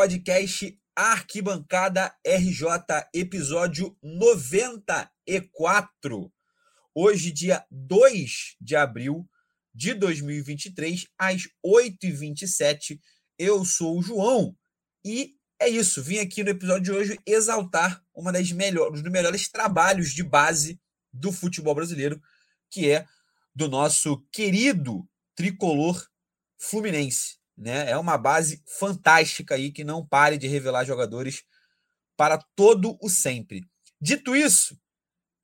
podcast Arquibancada RJ, episódio 94. Hoje, dia 2 de abril de 2023, às 8h27. Eu sou o João e é isso. Vim aqui no episódio de hoje exaltar uma das melhores, um dos melhores trabalhos de base do futebol brasileiro, que é do nosso querido tricolor Fluminense. Né? É uma base fantástica aí que não pare de revelar jogadores para todo o sempre. Dito isso,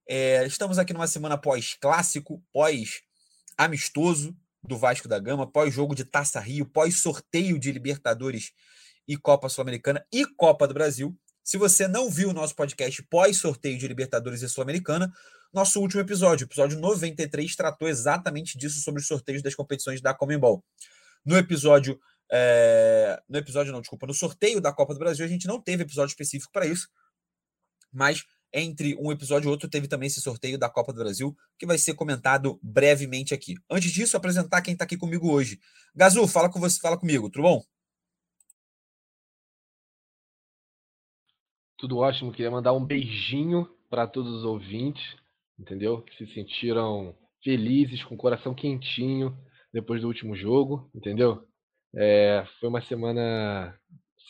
é, estamos aqui numa semana pós-clássico, pós-amistoso do Vasco da Gama, pós-jogo de Taça Rio, pós-sorteio de Libertadores e Copa Sul-Americana e Copa do Brasil. Se você não viu o nosso podcast pós-sorteio de Libertadores e Sul-Americana, nosso último episódio, episódio 93, tratou exatamente disso sobre os sorteios das competições da Comembol. No episódio. É... No episódio, não, desculpa, no sorteio da Copa do Brasil, a gente não teve episódio específico para isso, mas entre um episódio e outro teve também esse sorteio da Copa do Brasil, que vai ser comentado brevemente aqui. Antes disso, apresentar quem está aqui comigo hoje. Gazu, fala com você, fala comigo, tudo bom? Tudo ótimo, queria mandar um beijinho para todos os ouvintes, entendeu? Que se sentiram felizes, com o coração quentinho depois do último jogo, entendeu? É, foi uma semana,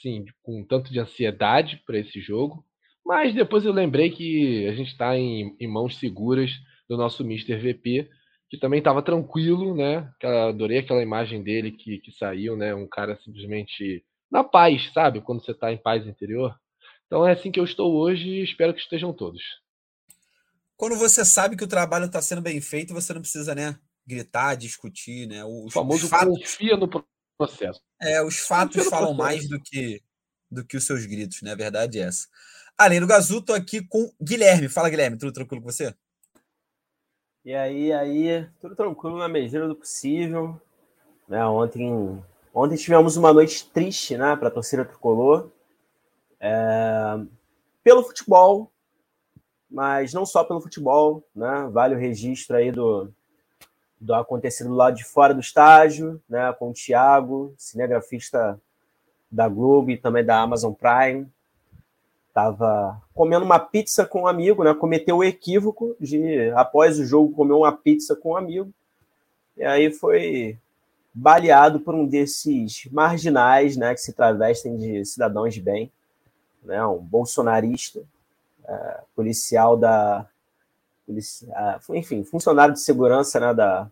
sim, com um tanto de ansiedade para esse jogo, mas depois eu lembrei que a gente está em, em, mãos seguras do nosso Mr. VP, que também estava tranquilo, né? Adorei aquela imagem dele que, que saiu, né? Um cara simplesmente na paz, sabe? Quando você está em paz interior. Então é assim que eu estou hoje e espero que estejam todos. Quando você sabe que o trabalho está sendo bem feito, você não precisa, né? Gritar, discutir, né? Os, o famoso os fatos, confia no processo. É, os fatos falam mais do que, do que os seus gritos, né? A verdade é essa. Além do Gazu, tô aqui com Guilherme. Fala, Guilherme, tudo tranquilo com você? E aí, aí, tudo tranquilo na medida do possível. Né, ontem, ontem tivemos uma noite triste, né, para a torcida tricolor. É, pelo futebol, mas não só pelo futebol, né? Vale o registro aí do, do acontecido do lado de fora do estágio, né? Com o Thiago, cinegrafista da Globo e também da Amazon Prime. Tava comendo uma pizza com um amigo, né? Cometeu o equívoco de, após o jogo, comer uma pizza com um amigo. E aí foi baleado por um desses marginais, né? Que se travestem de cidadãos de bem né, um bolsonarista, é, policial da. Polici, enfim, funcionário de segurança né, da,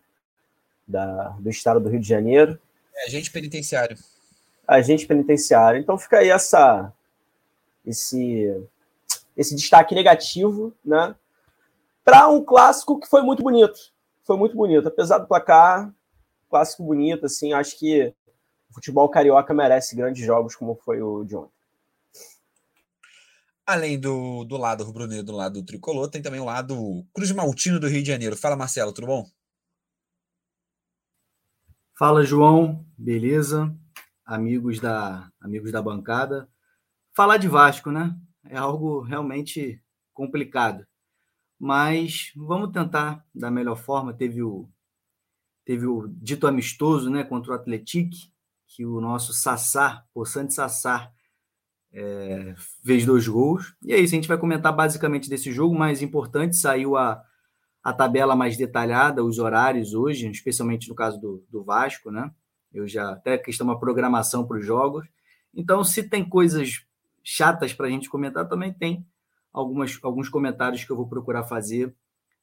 da, do estado do Rio de Janeiro. É, agente penitenciário. Agente penitenciário. Então fica aí essa, esse, esse destaque negativo, né? Para um clássico que foi muito bonito. Foi muito bonito. Apesar do placar, clássico bonito, assim, acho que o futebol carioca merece grandes jogos como foi o de ontem. Além do, do lado rubro-negro, do lado do tricolor, tem também o lado Cruz Maltino do Rio de Janeiro. Fala, Marcelo, tudo bom? Fala, João, beleza? Amigos da, amigos da bancada. Falar de Vasco, né? É algo realmente complicado. Mas vamos tentar da melhor forma. Teve o, teve o dito amistoso né, contra o Atlético, que o nosso Sassar, o Santos Sassar, é, fez dois gols. E é isso, a gente vai comentar basicamente desse jogo. Mais importante, saiu a, a tabela mais detalhada, os horários hoje, especialmente no caso do, do Vasco, né? Eu já até questão uma programação para os jogos. Então, se tem coisas chatas para a gente comentar, também tem algumas, alguns comentários que eu vou procurar fazer,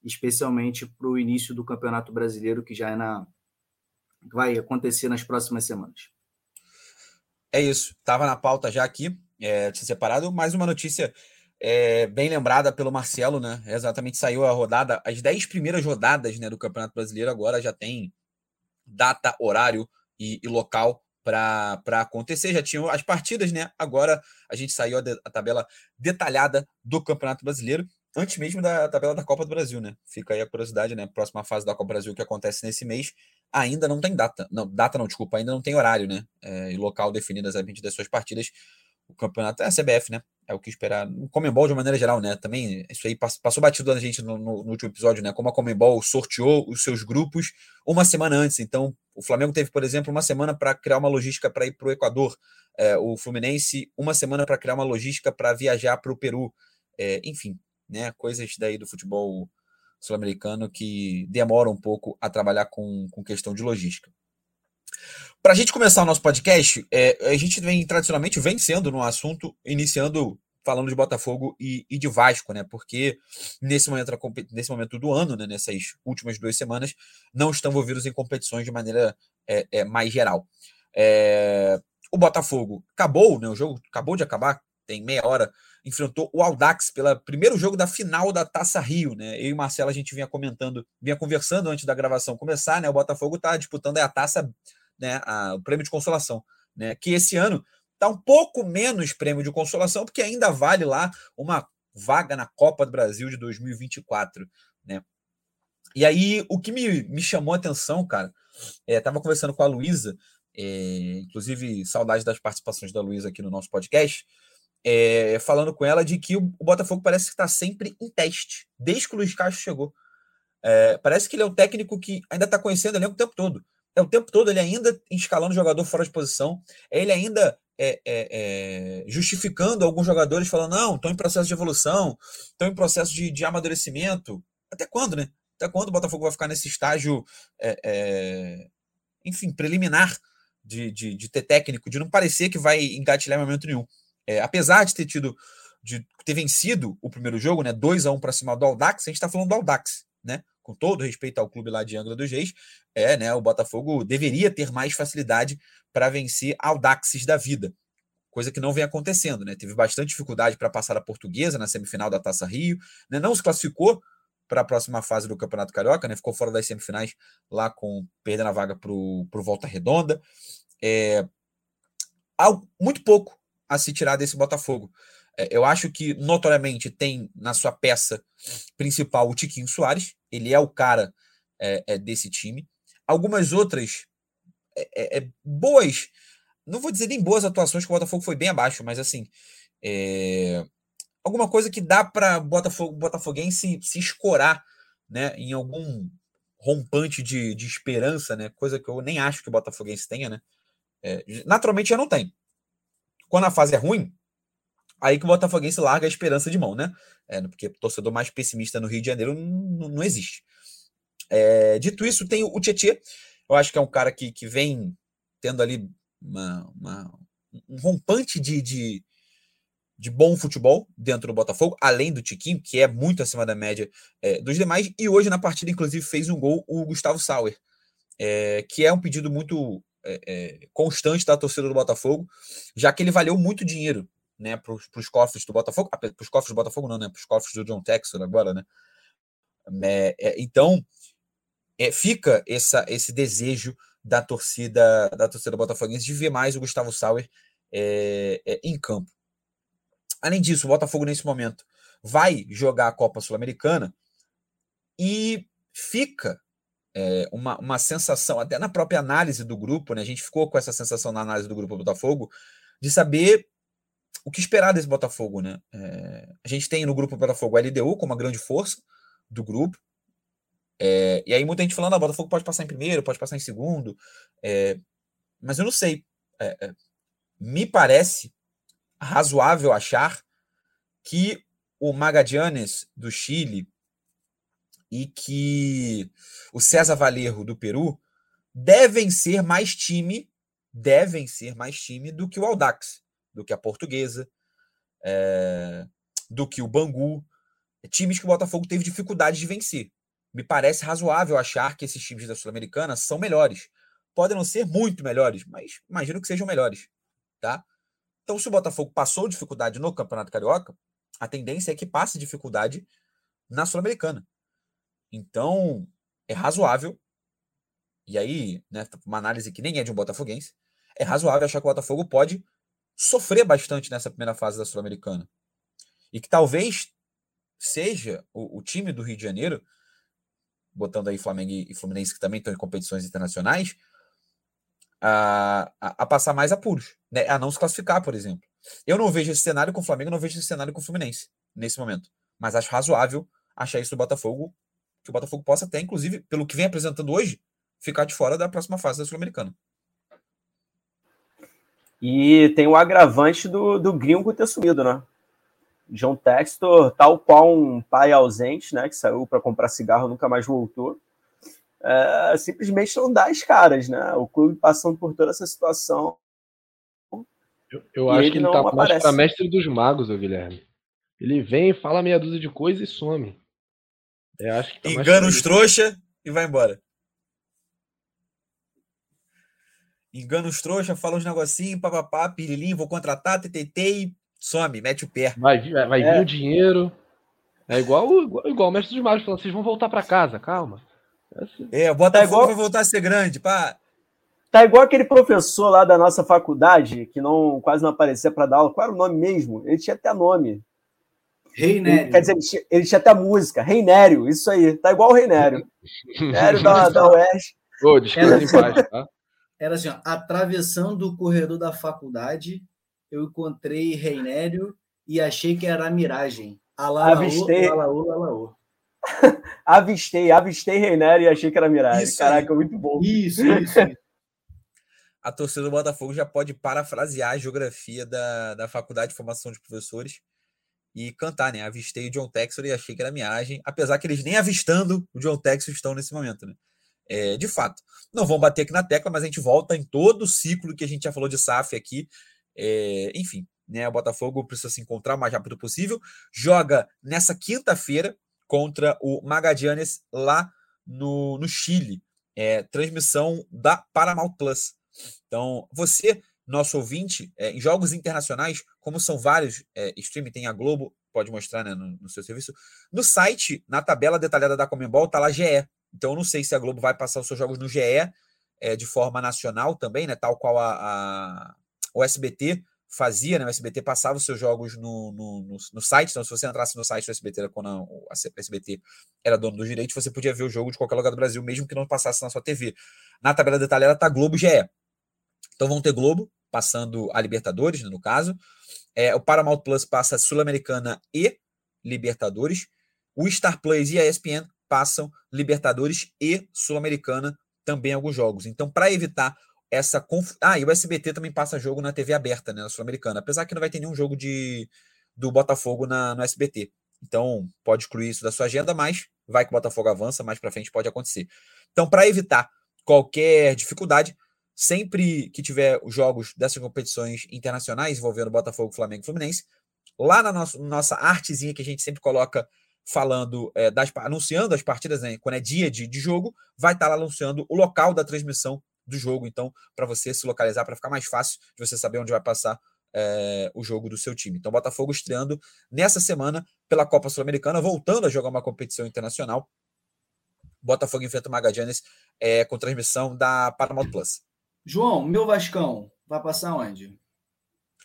especialmente para o início do Campeonato Brasileiro, que já é na vai acontecer nas próximas semanas. É isso. Estava na pauta já aqui é, tinha separado. Mais uma notícia é, bem lembrada pelo Marcelo, né? Exatamente saiu a rodada, as 10 primeiras rodadas né, do Campeonato Brasileiro agora já tem data, horário e, e local para acontecer. Já tinham as partidas, né? Agora a gente saiu a, de, a, tabela detalhada do Campeonato Brasileiro, antes mesmo da tabela da Copa do Brasil, né? Fica aí a curiosidade, né? Próxima fase da Copa do Brasil que acontece nesse mês, ainda não tem data. Não, data não, desculpa, ainda não tem horário, né? É, e local definido exatamente das suas partidas o campeonato. É a CBF, né? É o que esperar. O Comembol, de maneira geral, né? Também, isso aí passou batido na gente no, no, no, último episódio, né? Como a Comembol sorteou os seus grupos uma semana antes. Então, O Flamengo teve, por exemplo, uma semana para criar uma logística para ir para o Equador. É, o Fluminense, uma semana para criar uma logística para viajar para o Peru. É, enfim, né, coisas daí do futebol sul-americano que demoram um pouco a trabalhar com, com questão de logística. Para a gente começar o nosso podcast, é, a gente vem tradicionalmente vencendo no assunto, iniciando falando de Botafogo e, e, de Vasco, né? Porque nesse momento, nesse momento do ano, né? nessas últimas duas semanas, não estão envolvidos em competições de maneira é, é, mais geral. É, o Botafogo acabou, né? O jogo acabou de acabar, tem meia hora, enfrentou o Aldax pelo primeiro jogo da final da Taça Rio, né? Eu e Marcelo a gente vinha comentando, vinha conversando antes da gravação começar, né? O Botafogo está disputando a taça, né? A, o prêmio de consolação, né? Que esse ano Está um pouco menos prêmio de consolação, porque ainda vale lá uma vaga na Copa do Brasil de 2024, né? E aí, o que me, me chamou a atenção, cara, é, conversando com a Luísa, é, inclusive saudade das participações da Luísa aqui no nosso podcast, é, falando com ela de que o, o Botafogo parece que está sempre em teste, desde que o Luiz Castro chegou. É, parece que ele é um técnico que ainda está conhecendo ele o tempo todo. É o tempo todo ele ainda escalando jogador fora de posição, é ele ainda é, é, é, justificando alguns jogadores, falando: não, estão em processo de evolução, estão em processo de, de, amadurecimento. Até quando, né? Até quando o Botafogo vai ficar nesse estágio, é, é, enfim, preliminar de, de, de, ter técnico, de não parecer que vai engatilhar em momento nenhum? Apesar de ter tido, de ter vencido o primeiro jogo, né? 2 a 1 para cima do Aldax, a gente está falando do Aldax, né? Com todo respeito ao clube lá de Angra dos Reis, é, né, o Botafogo deveria ter mais facilidade para vencer Audaxes da vida, coisa que não vem acontecendo, né? Teve bastante dificuldade para passar a Portuguesa na semifinal da Taça Rio, né? Não se classificou para a próxima fase do Campeonato Carioca, né? Ficou fora das semifinais lá com perdendo a vaga para o Volta Redonda. É, muito pouco a se tirar desse Botafogo. É, eu acho que, notoriamente, tem na sua peça principal o Tiquinho Soares. Ele é o cara é, é desse time. Algumas outras é, é, é, boas, não vou dizer nem boas atuações, que o Botafogo foi bem abaixo, mas assim, alguma coisa que dá para Botafogo, Botafoguense se escorar né, em algum rompante de, de esperança, né? Coisa que eu nem acho que o Botafoguense tenha, né? naturalmente já não tem. Quando a fase é ruim, aí que o Botafoguense larga a esperança de mão, né? É, porque torcedor mais pessimista no Rio de Janeiro não, não existe. É, dito isso, tem o Tietê. Eu acho que é um cara que, que vem tendo ali uma, uma, um rompante de, de, de, bom futebol dentro do Botafogo, além do Tiquinho, que é muito acima da média é, dos demais. E hoje, na partida, inclusive, fez um gol o Gustavo Sauer, é, que é um pedido muito é, é, constante da torcida do Botafogo, já que ele valeu muito dinheiro né, para os cofres do Botafogo, ah, para os cofres do Botafogo não, né, para os cofres do John Texas agora, né, é, é, então é, fica essa, esse desejo da torcida da torcida botafoguense de ver mais o Gustavo Sauer é, é, em campo. Além disso, o Botafogo nesse momento vai jogar a Copa Sul-Americana e fica é, uma, uma sensação, até na própria análise do grupo, né? A gente ficou com essa sensação na análise do grupo Botafogo, de saber o que esperar desse Botafogo, né? É, a gente tem no grupo Botafogo a LDU como uma grande força do grupo. É, e aí muita gente falando, ah, Botafogo pode passar em primeiro, pode passar em segundo. É, mas eu não sei. É, é, me parece razoável achar que o Magadianes do Chile e que o César Valerro do Peru devem ser mais time, devem ser mais time do que o Aldax do que a Portuguesa, é, do que o Bangu, times que o Botafogo teve dificuldade de vencer. Me parece razoável achar que esses times da Sul-Americana são melhores. Podem não ser muito melhores, mas imagino que sejam melhores, tá? Então, se o Botafogo passou dificuldade no Campeonato Carioca, a tendência é que passe dificuldade na Sul-Americana. Então, é razoável, e aí, né, uma análise que nem é de um botafoguense, é razoável achar que o Botafogo pode sofrer bastante nessa primeira fase da Sul-Americana. E que talvez seja o, o, time do Rio de Janeiro, botando aí Flamengo e Fluminense, que também estão em competições internacionais, a, a, a, passar mais apuros, né? a não se classificar, por exemplo. Eu não vejo esse cenário com o Flamengo, não vejo esse cenário com o Fluminense nesse momento. Mas acho razoável achar isso do Botafogo, que o Botafogo possa até, inclusive, pelo que vem apresentando hoje, ficar de fora da próxima fase da Sul-Americana. E tem o agravante do, do gringo ter sumido, né? John Textor, tal qual um pai ausente, né? Que saiu para comprar cigarro nunca mais voltou. É, simplesmente não dá as caras, né? O clube passando por toda essa situação. Eu, eu acho que ele tá mais para mestre dos magos, o Guilherme. Ele vem, fala meia dúzia de coisas e some. Eu acho que tá Engana os trouxa e vai embora. Engana os trouxa, fala uns negocinhos, papapá, pirilim, vou contratar, TTT e some, mete o pé. Vai, vai é. vir o dinheiro. É igual, igual, igual o mestre dos magos falando, vocês vão voltar para casa, calma. É, assim. é o Botafogo tá igual... vai voltar a ser grande, pá. Tá igual aquele professor lá da nossa faculdade, que não quase não aparecia para dar aula. Qual era o nome mesmo? Ele tinha até nome. Reinério. Quer dizer, ele tinha, ele tinha até música. Reinério, isso aí. Tá igual o Reinério. Reinério da, da UERJ. Ô, descansa em paz, tá? Era assim, ó, atravessando o corredor da faculdade, eu encontrei Reinério e achei que era a miragem. Alalaô, avistei. Alalaô, alalaô. avistei, avistei Reinério e achei que era miragem. Isso Caraca, aí. muito bom. Isso, isso, isso. A torcida do Botafogo já pode parafrasear a geografia da, da Faculdade de Formação de Professores e cantar, né? Avistei o John Texor e achei que era miragem, apesar que eles nem avistando o John Texor estão nesse momento, né? É, de fato. Não vão bater aqui na tecla, mas a gente volta em todo o ciclo que a gente já falou de SAF aqui. É, enfim, né? O Botafogo precisa se encontrar o mais rápido possível. Joga nessa quinta-feira contra o Magadianes lá no, no Chile. É, transmissão da Paramount Plus. Então, você, nosso ouvinte, é, em jogos internacionais, como são vários é, streaming, tem a Globo, pode mostrar né, no, no, seu serviço. No site, na tabela detalhada da Comembol, tá lá GE. Então, eu não sei se a Globo vai passar os seus jogos no GE é, de forma nacional também, né? Tal qual a, a, o SBT fazia, né? O SBT passava os seus jogos no, no, no, no site. Então, se você entrasse no site do SBT, quando o SBT era dono do direito, você podia ver o jogo de qualquer lugar do Brasil, mesmo que não passasse na sua TV. Na tabela detalhada tá Globo GE. Então vão ter Globo passando a Libertadores, né, no caso. É, o Paramount Plus passa Sul-Americana e Libertadores. O Star Plus e a ESPN passam Libertadores e Sul-Americana também alguns jogos. Então, para evitar essa conf... Ah, e o SBT também passa jogo na TV aberta, né, na Sul-Americana, apesar que não vai ter nenhum jogo de do Botafogo na, no SBT. Então, pode excluir isso da sua agenda, mas vai que o Botafogo avança, mais para frente pode acontecer. Então, para evitar qualquer dificuldade, sempre que tiver os jogos dessas competições internacionais envolvendo Botafogo, Flamengo e Fluminense, lá na nossa, nossa artezinha que a gente sempre coloca falando, é, das, anunciando as partidas, né, quando é dia de, de jogo, vai estar tá lá anunciando o local da transmissão do jogo, então, para você se localizar, para ficar mais fácil de você saber onde vai passar é, o jogo do seu time. Então, Botafogo estreando nessa semana pela Copa Sul-Americana, voltando a jogar uma competição internacional. Botafogo enfrenta o Magallanes é, com transmissão da Paramount Plus. João, meu Vascão, vai passar onde?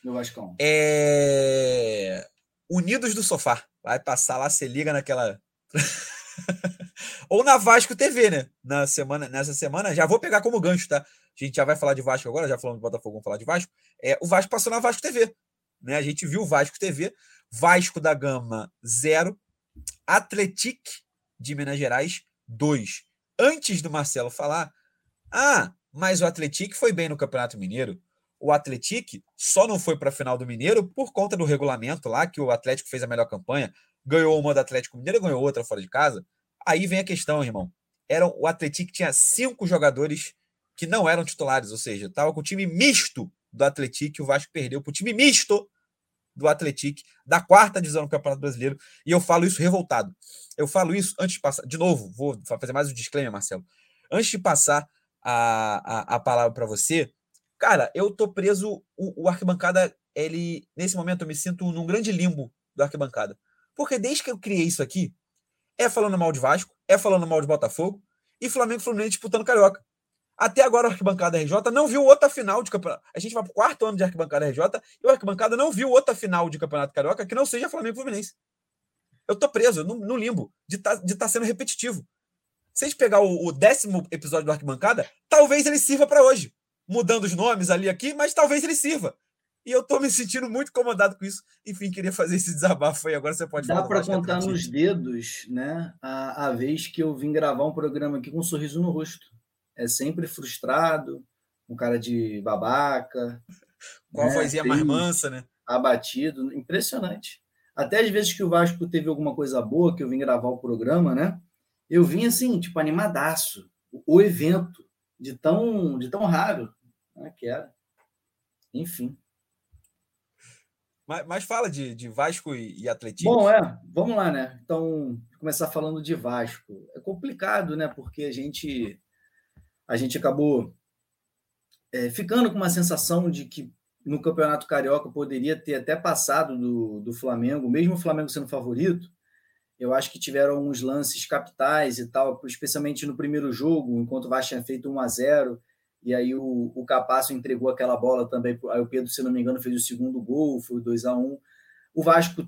Meu Vascão. É... Unidos do Sofá. Vai passar lá, se liga naquela. Ou na Vasco TV, né? Na semana, nessa semana, já vou pegar como gancho, tá? A gente já vai falar de Vasco agora, já falamos de Botafogo, vamos falar de Vasco. É, o Vasco passou na Vasco TV. Né? A gente viu o Vasco TV, Vasco da Gama 0, Atletic de Minas Gerais 2. Antes do Marcelo falar, ah, mas o Atletic foi bem no Campeonato Mineiro o Atlético só não foi para a final do Mineiro por conta do regulamento lá, que o Atlético fez a melhor campanha, ganhou uma do Atlético Mineiro ganhou outra fora de casa. Aí vem a questão, irmão. Era, o Atlético tinha cinco jogadores que não eram titulares, ou seja, estava com o time misto do Atlético e o Vasco perdeu para o time misto do Atlético da quarta divisão do Campeonato Brasileiro. E eu falo isso revoltado. Eu falo isso antes de passar. De novo, vou fazer mais um disclaimer, Marcelo. Antes de passar a, a, a palavra para você, Cara, eu tô preso. O, o arquibancada, ele. Nesse momento, eu me sinto num grande limbo do arquibancada. Porque desde que eu criei isso aqui, é falando mal de Vasco, é falando mal de Botafogo e Flamengo e Fluminense disputando Carioca. Até agora o Arquibancada RJ não viu outra final de campeonato. A gente vai para o quarto ano de Arquibancada RJ e o Arquibancada não viu outra final de Campeonato Carioca que não seja Flamengo e Fluminense. Eu tô preso no, no limbo de tá, estar tá sendo repetitivo. Se a gente pegar o, o, décimo episódio do Arquibancada, talvez ele sirva para hoje mudando os nomes ali aqui, mas talvez ele sirva. E eu tô me sentindo muito incomodado com isso. Enfim, queria fazer esse desabafo aí. Agora você pode Dá para contar nos dedos, né? A, a vez que eu vim gravar um programa aqui com um sorriso no rosto. é sempre frustrado, um cara de babaca. Com a né? vozinha mais mansa, né? Abatido, impressionante. Até às vezes que o Vasco teve alguma coisa boa, que eu vim gravar o programa, né? Eu vim assim, tipo, animadaço. O evento, de tão, de tão raro né, que era. Enfim. Mas, mas fala de, de Vasco e, Atlético. Bom, é, vamos lá, né? Então, começar falando de Vasco. É complicado, né? Porque a gente, a gente acabou é, ficando com uma sensação de que no Campeonato Carioca poderia ter até passado do, do Flamengo, mesmo o Flamengo sendo favorito. Eu acho que tiveram uns lances capitais e tal, especialmente no primeiro jogo, enquanto o Vasco tinha feito 1 a 0 e aí o, o Capasso entregou aquela bola também, aí o Pedro, se não me engano, fez o segundo gol, foi 2 a 1 O Vasco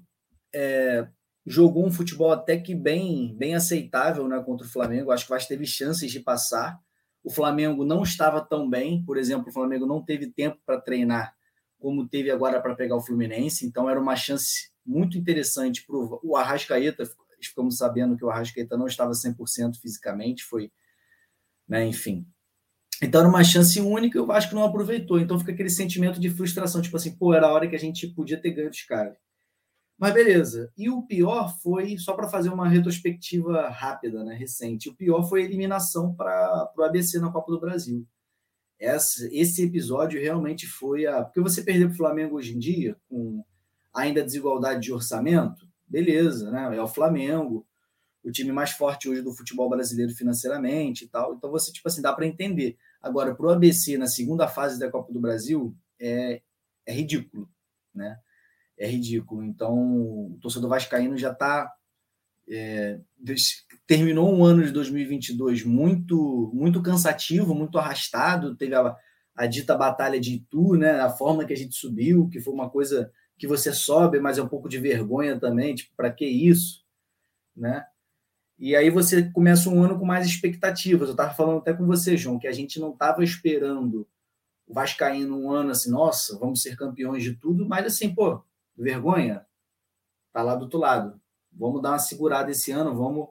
é, jogou um futebol até que bem, bem aceitável né, contra o Flamengo, acho que o Vasco teve chances de passar. O Flamengo não estava tão bem, por exemplo, o Flamengo não teve tempo para treinar como teve agora para pegar o Fluminense, então era uma chance muito interessante para o Arrascaeta, ficamos sabendo que o Arrascaeta não estava 100% fisicamente, foi, né, enfim, então era uma chance única e o Vasco não aproveitou. Então fica aquele sentimento de frustração, tipo assim, pô, era a hora que a gente podia ter ganho dos caras. Mas beleza. E o pior foi, só para fazer uma retrospectiva rápida, né, recente, o pior foi a eliminação para o ABC na Copa do Brasil. Essa, esse episódio realmente foi a. Porque você perder para o Flamengo hoje em dia, com ainda desigualdade de orçamento, beleza, né? É o Flamengo, o time mais forte hoje do futebol brasileiro financeiramente e tal. Então você, tipo assim, dá para entender. Agora, para o ABC na segunda fase da Copa do Brasil, é, é ridículo, né? É ridículo. Então, o torcedor vascaíno já está é, terminou um ano de 2022 muito muito cansativo, muito arrastado. Teve a, a, dita batalha de Itu, né? A forma que a gente subiu, que foi uma coisa que você sobe, mas é um pouco de vergonha também, tipo, para que isso, né? E aí você começa um ano com mais expectativas. Eu estava falando até com você, João, que a gente não estava esperando o Vascaíno um ano assim, nossa, vamos ser campeões de tudo, mas assim, pô, vergonha, tá lá do outro lado. Vamos dar uma segurada esse ano, vamos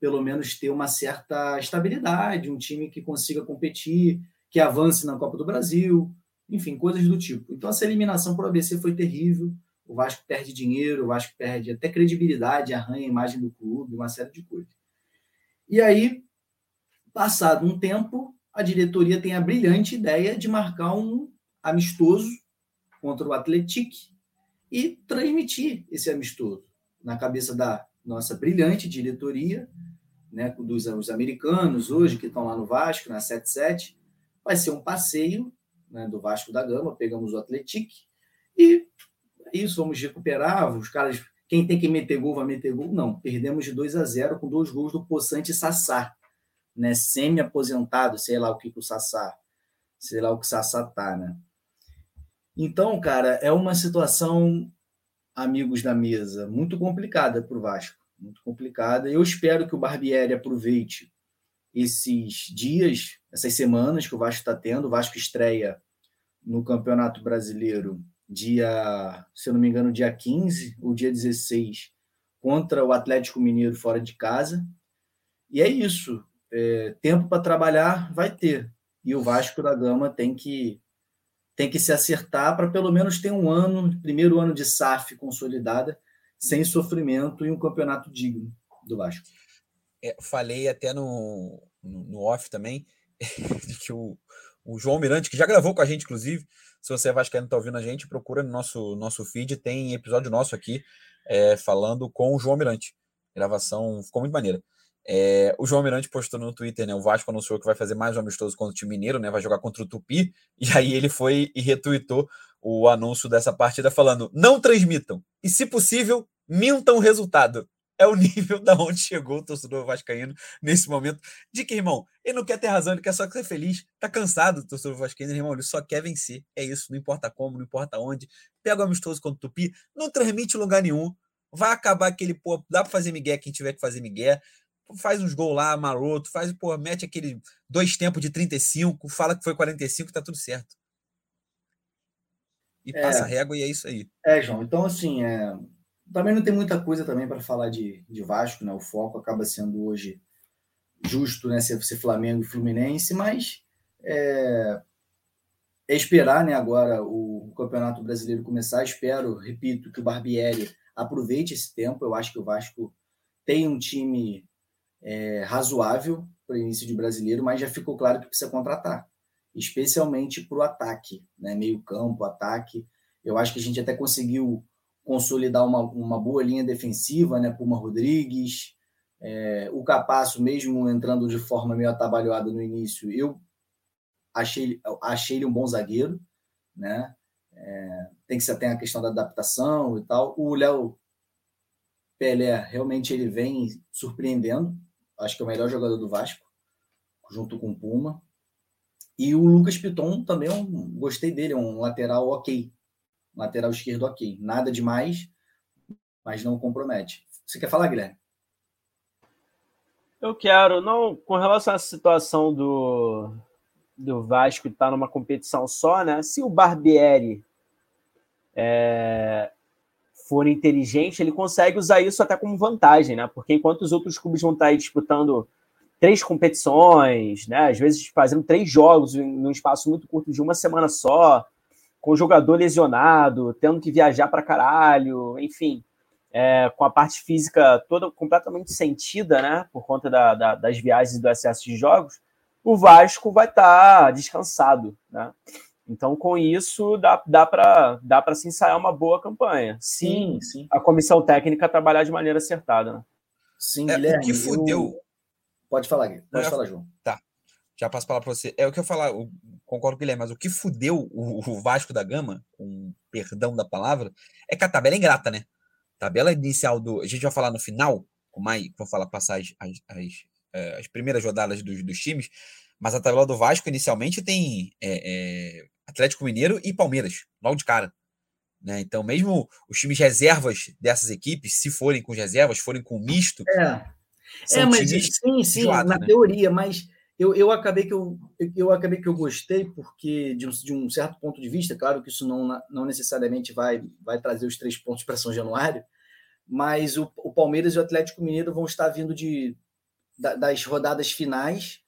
pelo menos ter uma certa estabilidade, um time que consiga competir, que avance na Copa do Brasil, enfim, coisas do tipo. Então essa eliminação para o ABC foi terrível o Vasco perde dinheiro, o Vasco perde até credibilidade, arranha a imagem do clube, uma série de coisas. E aí, passado um tempo, a diretoria tem a brilhante ideia de marcar um amistoso contra o Atlético e transmitir esse amistoso na cabeça da nossa brilhante diretoria, né, dos os americanos hoje que estão lá no Vasco, na 77, vai ser um passeio né, do Vasco da Gama, pegamos o Atlético e isso, vamos recuperar, os caras, quem tem que meter gol vai meter gol. Não, perdemos de 2 a 0 com dois gols do Poçante Sassá, né? Semi-aposentado, sei lá o que, que o Sassá, sei lá o que Sassá tá, né? Então, cara, é uma situação, amigos da mesa, muito complicada para o Vasco, muito complicada. Eu espero que o Barbieri aproveite esses dias, essas semanas que o Vasco está tendo. O Vasco estreia no Campeonato Brasileiro dia, se eu não me engano, dia 15 ou dia 16, contra o Atlético Mineiro fora de casa. E é isso. É, tempo para trabalhar vai ter. E o Vasco da Gama tem que tem que se acertar para pelo menos ter um ano, primeiro ano de SAF consolidada, sem sofrimento e um campeonato digno do Vasco. É, falei até no, no, no off também que o, o João Mirante, que já gravou com a gente, inclusive, se você é vascaíno está ouvindo a gente, procura no nosso, nosso feed, tem episódio nosso aqui é, falando com o João Mirante. gravação ficou muito maneira. É, o João Mirante postou no Twitter, né? O Vasco anunciou que vai fazer mais um amistoso contra o time mineiro, né? Vai jogar contra o Tupi. E aí ele foi e retweetou o anúncio dessa partida falando: não transmitam. E, se possível, mintam o resultado é o nível da onde chegou o torcedor vascaíno nesse momento. De que, irmão, ele não quer ter razão, ele quer só ser feliz. Tá cansado do torcedor vascaíno, irmão, ele só quer vencer. É isso, não importa como, não importa onde. Pega o amistoso contra o Tupi, não transmite lugar nenhum. Vai acabar aquele, pô, dá pra fazer migué quem tiver que fazer migué. Faz uns gols lá, maroto, faz, pô, mete aquele dois tempos de 35, fala que foi 45, tá tudo certo. E é, passa a régua e é isso aí. É, João, então assim, é, também não tem muita coisa também para falar de, de Vasco, né? O foco acaba sendo hoje justo né, ser, ser Flamengo e Fluminense, mas é, é esperar né, agora o, o, Campeonato Brasileiro começar. Espero, repito, que o Barbieri aproveite esse tempo. Eu acho que o Vasco tem um time é, razoável para início de brasileiro, mas já ficou claro que precisa contratar, especialmente para o ataque, né, meio campo, ataque. Eu acho que a gente até conseguiu consolidar uma, uma boa linha defensiva, né, Puma Rodrigues, é, o Capasso, mesmo entrando de forma meio atabalhoada no início, eu achei, achei ele um bom zagueiro, né? É, tem que se atentar à questão da adaptação e tal. O Léo Pelé, realmente ele vem surpreendendo. Acho que é o melhor jogador do Vasco, junto com o Puma. E o Lucas Piton também, é gostei dele, é um lateral ok. Lateral esquerdo ok. Nada demais, mas não compromete. Você quer falar, Guilherme? Eu quero. Não, com relação à situação do, do Vasco estar tá numa competição só, né? Se o Barbieri é, for inteligente, ele consegue usar isso até como vantagem, né? Porque enquanto os outros clubes vão estar disputando três competições, né? Às vezes fazendo três jogos num espaço muito curto de uma semana só, com o jogador lesionado, tendo que viajar para caralho, enfim, é, com a parte física toda completamente sentida, né? Por conta da, da, das viagens e do excesso de jogos o Vasco vai estar tá descansado, né? Então, com isso, dá, dá para dá se ensaiar uma boa campanha. Sim, sim. A comissão técnica trabalhar de maneira acertada. Né? Sim, é, Guilherme. O que fudeu. Eu... Pode falar, Guilherme. Pode é, falar, João. Tá. Já passo a palavra para você. É o que eu falar, eu concordo com o Guilherme, mas o que fudeu o, o, Vasco da Gama, com perdão da palavra, é que a tabela é ingrata, né? Tabela inicial do. A gente vai falar no final, com mais. Vou falar, passar as, as, as é, as primeiras rodadas dos, dos, times, mas a tabela do Vasco inicialmente tem é, é, Atlético Mineiro e Palmeiras, logo de cara. Né? Então, mesmo os times reservas dessas equipes, se forem com reservas, forem com misto. É, é mas sim, sim, na né? teoria, mas eu, eu acabei que eu, eu acabei que eu gostei, porque de um, de um certo ponto de vista, claro que isso não, não necessariamente vai, vai trazer os três pontos para São Januário, mas o, o Palmeiras e o Atlético Mineiro vão estar vindo de das rodadas finais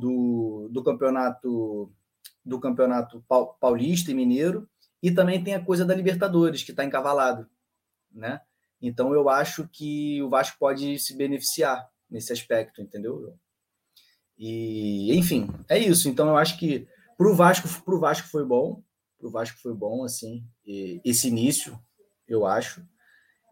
do, do campeonato do campeonato paulista e mineiro e também tem a coisa da Libertadores que está encavalado, né? Então eu acho que o Vasco pode se beneficiar nesse aspecto, entendeu? E enfim é isso. Então eu acho que para o Vasco pro Vasco foi bom, para o Vasco foi bom assim esse início eu acho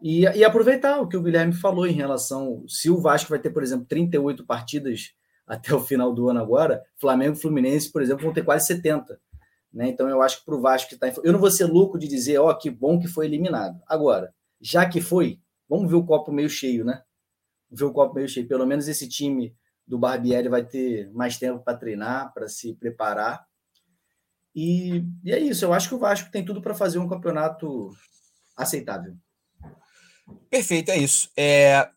e, e, aproveitar o que o Guilherme falou em relação. Se o Vasco vai ter, por exemplo, 38 partidas até o final do ano agora, Flamengo e Fluminense, por exemplo, vão ter quase 70. Né? Então eu acho que para o Vasco que está. Eu não vou ser louco de dizer, ó, oh, que bom que foi eliminado. Agora, já que foi, vamos ver o copo meio cheio, né? Ver o copo meio cheio. Pelo menos esse time do Barbieri vai ter mais tempo para treinar, para se preparar. E, e é isso. Eu acho que o Vasco tem tudo para fazer um campeonato aceitável. Perfeito, é isso. É,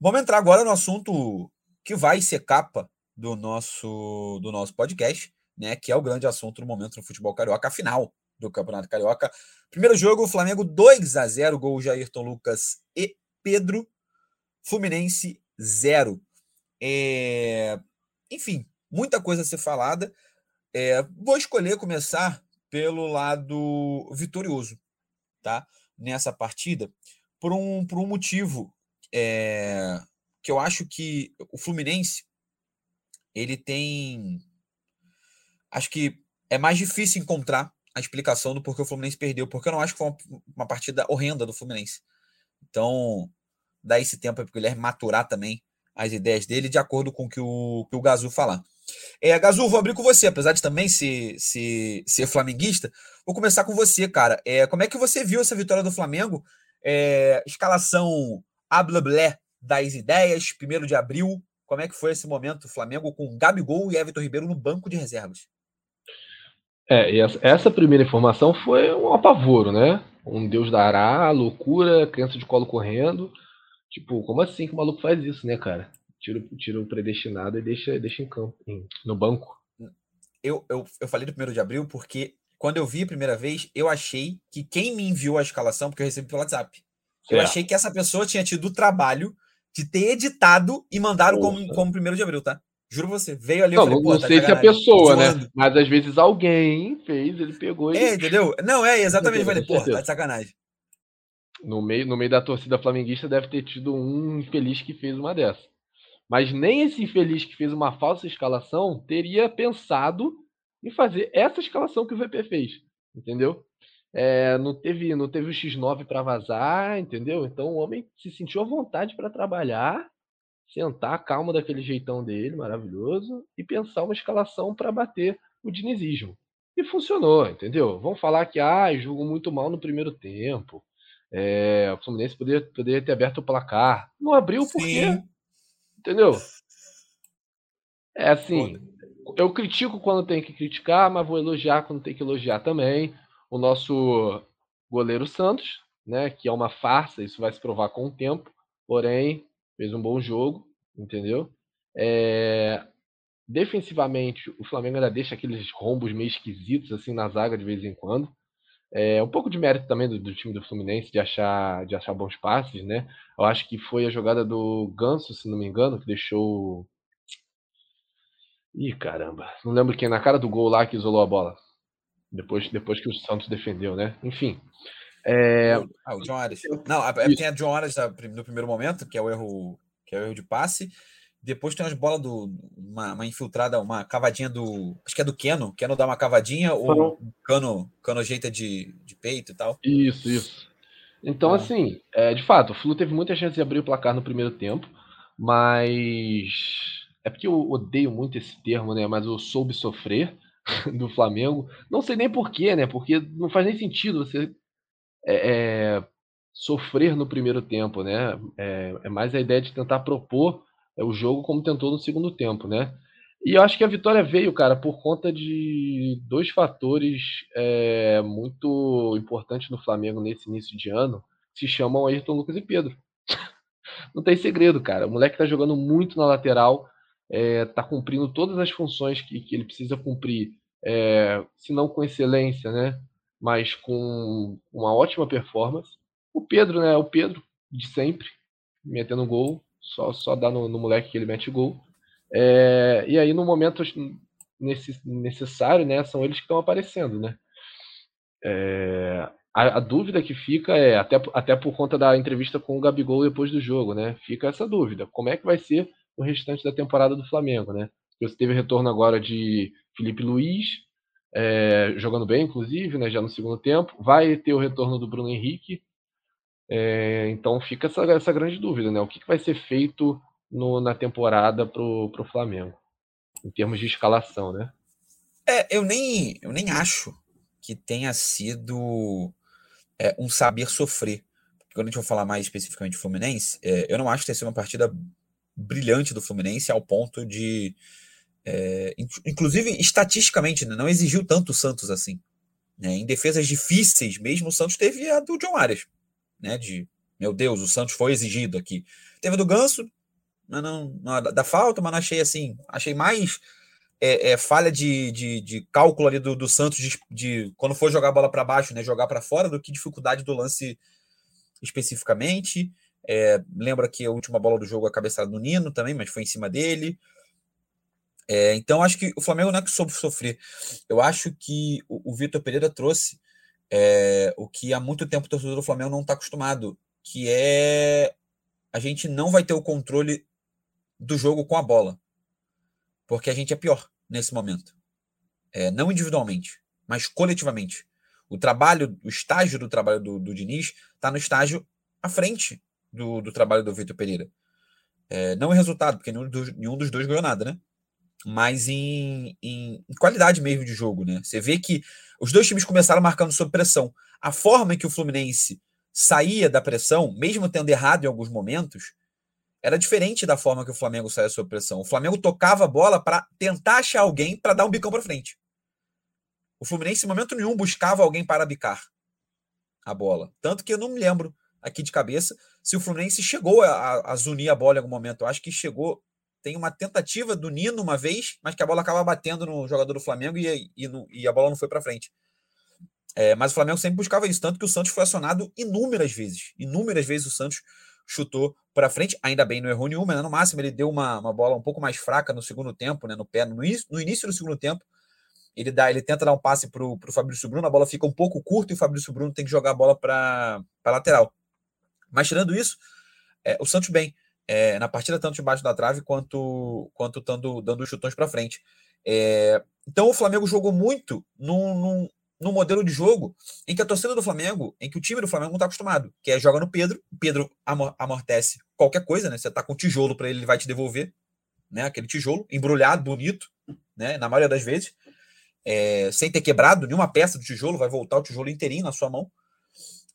vamos entrar agora no assunto que vai ser capa do nosso, do nosso podcast, né? Que é o grande assunto no momento no futebol carioca, a final do Campeonato Carioca. Primeiro jogo, Flamengo 2 a 0 gol de Lucas e Pedro. Fluminense 0. É, enfim, muita coisa a ser falada. É, vou escolher começar pelo lado vitorioso, tá? Nessa partida, por um, por um motivo é, que eu acho que o Fluminense ele tem. Acho que é mais difícil encontrar a explicação do porquê o Fluminense perdeu, porque eu não acho que foi uma, uma partida horrenda do Fluminense. Então, dá esse tempo para o Guilherme maturar também as ideias dele, de acordo com o que o, que o Gazu falar. É, Gazu, vou abrir com você, apesar de também ser, ser, ser flamenguista, vou começar com você, cara. É, como é que você viu essa vitória do Flamengo é, escalação ablablé das ideias, primeiro de abril. Como é que foi esse momento? Flamengo com Gabigol e Everton Ribeiro no banco de reservas. É, essa primeira informação foi um apavoro, né? Um Deus dará, loucura, criança de colo correndo. Tipo, como assim que o maluco faz isso, né, cara? Tira, tira o predestinado e deixa, deixa em campo, no banco. Eu, eu, eu falei do primeiro de abril porque quando eu vi a primeira vez, eu achei que quem me enviou a escalação, porque eu recebi pelo WhatsApp, eu achei que essa pessoa tinha tido o trabalho de ter editado e mandado como, como primeiro de abril, tá? Juro você. Veio ali. Não, falei, não tá sei se a pessoa, né? Mas às vezes alguém fez, ele pegou e. É, entendeu? Não, é, exatamente. Eu falei, porra, tá de sacanagem. No meio, no meio da torcida flamenguista deve ter tido um infeliz que fez uma dessa. Mas nem esse infeliz que fez uma falsa escalação teria pensado em fazer essa escalação que o VP fez. Entendeu? É, não teve não teve o X9 para vazar, entendeu? Então o homem se sentiu à vontade para trabalhar sentar calma daquele jeitão dele, maravilhoso, e pensar uma escalação para bater o dinizismo. E funcionou, entendeu? Vamos falar que ah, jogou muito mal no primeiro tempo. É, o Fluminense poderia, poderia ter aberto o placar. Não abriu por quê? Entendeu? É assim, eu critico quando tem que criticar, mas vou elogiar quando tem que elogiar também. O nosso goleiro Santos, né, que é uma farsa, isso vai se provar com o tempo, porém fez um bom jogo, entendeu? É, defensivamente, o Flamengo ainda deixa aqueles rombos meio esquisitos assim na zaga de vez em quando. É um pouco de mérito também do, do, time do Fluminense de achar, de achar bons passes, né? Eu acho que foi a jogada do Ganso, se não me engano, que deixou. Ih, caramba. Não lembro quem, na cara do gol lá que isolou a bola. Depois, depois que o Santos defendeu, né? Enfim. É... Ah, o John Ares. Não, é, tem a John Ares no primeiro momento, que é o erro, que é o erro de passe. Depois tem umas bolas do. Uma, uma, infiltrada, uma cavadinha do. Acho que é do Keno. Keno dá uma cavadinha, ou Cano, Cano ajeita de, de peito e tal. Isso, isso. Então, ah. assim, é, de fato, o Flu teve muita chance de abrir o placar no primeiro tempo, mas. É porque eu odeio muito esse termo, né? Mas eu soube sofrer do Flamengo. Não sei nem porquê, né? Porque não faz nem sentido você é, é, sofrer no primeiro tempo, né? É, é, mais a ideia de tentar propor o jogo como tentou no segundo tempo, né? E eu acho que a vitória veio, cara, por conta de dois fatores é, muito importantes no Flamengo nesse início de ano, que se chamam Ayrton Lucas e Pedro. Não tem segredo, cara. O moleque tá jogando muito na lateral, é, tá cumprindo todas as funções que, que ele precisa cumprir, é, se não com excelência, né? mas com uma ótima performance. O Pedro, né? O Pedro de sempre, metendo gol, só, só dá no, no moleque que ele mete gol. É, e aí, no momento nesse, necessário, né? São eles que estão aparecendo, né? É, a, a, dúvida que fica é, até, até por conta da entrevista com o Gabigol depois do jogo, né? Fica essa dúvida. Como é que vai ser o restante da temporada do Flamengo, né? Você teve retorno agora de Felipe Luiz, é, jogando bem, inclusive, né, já no segundo tempo. Vai ter o retorno do Bruno Henrique. É, então fica essa, essa grande dúvida, né? O que, que vai ser feito no, na temporada para o Flamengo, em termos de escalação, né? É, eu nem, eu nem acho que tenha sido é, um saber sofrer. Porque quando a gente for falar mais especificamente do Fluminense, é, eu não acho que tenha sido uma partida brilhante do Fluminense ao ponto de é, inclusive, estatisticamente, né, não exigiu tanto o Santos assim. Né? Em defesas difíceis, mesmo o Santos teve a do John Arias. Né? De, meu Deus, o Santos foi exigido aqui. Teve do Ganso, mas não, não da falta, mas não achei assim. Achei mais é, é, falha de, de, de, cálculo ali do, do Santos de, de, quando for jogar a bola para baixo, né, jogar para fora, do que dificuldade do lance especificamente. É, lembra que a última bola do jogo a cabeçada do Nino também, mas foi em cima dele. É, então, acho que o Flamengo não é que soube sofrer. Eu acho que o, o Vitor Pereira trouxe é, o que há muito tempo o torcedor do Flamengo não está acostumado, que é a gente não vai ter o controle do jogo com a bola, porque a gente é pior nesse momento. É, não individualmente, mas coletivamente. O trabalho, o estágio do trabalho do, do Diniz está no estágio à frente do, do trabalho do Vitor Pereira. É, não em resultado, porque nenhum dos, nenhum dos dois ganhou nada, né? Mas em, em, em, qualidade mesmo de jogo, né? Você vê que os dois times começaram marcando sob pressão. A forma que o Fluminense saía da pressão, mesmo tendo errado em alguns momentos, era diferente da forma que o Flamengo saía sob pressão. O Flamengo tocava a bola para tentar achar alguém para dar um bicão para frente. O Fluminense, em momento nenhum, buscava alguém para bicar a bola. Tanto que eu não me lembro aqui de cabeça se o Fluminense chegou a, a zunir a bola em algum momento. Eu acho que chegou tem uma tentativa do Nino uma vez, mas que a bola acaba batendo no jogador do Flamengo e, e, e a bola não foi para frente. É, mas o Flamengo sempre buscava isso, tanto que o Santos foi acionado inúmeras vezes. Inúmeras vezes o Santos chutou para frente, ainda bem não errou nenhuma, né? no máximo ele deu uma, uma bola um pouco mais fraca no segundo tempo, né, no pé, no, início, no início do segundo tempo, ele dá, ele tenta dar um passe para o Fabrício Bruno, a bola fica um pouco curta e o Fabrício Bruno tem que jogar a bola para lateral. Mas tirando isso, é, o Santos bem, é, na partida tanto debaixo da trave quanto quanto dando, dando chutões para frente. É, então o Flamengo jogou muito num, num, num, modelo de jogo em que a torcida do Flamengo, em que o time do Flamengo não está acostumado, que é joga no Pedro, Pedro amortece qualquer coisa, né? Você tá com tijolo para ele, ele vai te devolver, né? Aquele tijolo embrulhado, bonito, né? Na maioria das vezes, é, sem ter quebrado nenhuma peça do tijolo, vai voltar o tijolo inteirinho na sua mão.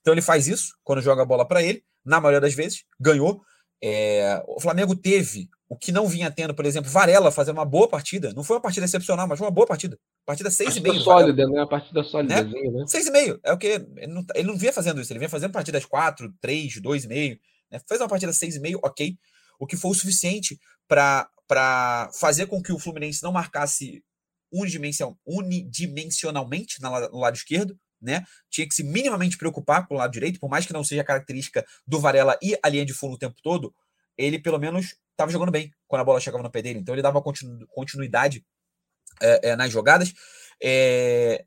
Então ele faz isso quando joga a bola para ele, na maioria das vezes, ganhou. É, o Flamengo teve o que não vinha tendo, por exemplo, Varela fazendo uma boa partida. Não foi uma partida excepcional, mas foi uma boa partida. Partida 6,5. sólida, né? Uma partida sólida. Né? né? 6,5. É o que. Ele não, ele não vinha fazendo isso. Ele vinha fazendo partidas 4, 3, 2,5. Né? Fez uma partida 6,5, ok. O que foi o suficiente para fazer com que o Fluminense não marcasse unidimensionalmente no lado esquerdo, né? Tinha que se minimamente preocupar com o lado direito, por mais que não seja característica do Varela e a linha de fundo o tempo todo, ele pelo menos estava jogando bem quando a bola chegava no pé dele. Então ele dava continu continuidade é, é, nas jogadas. É...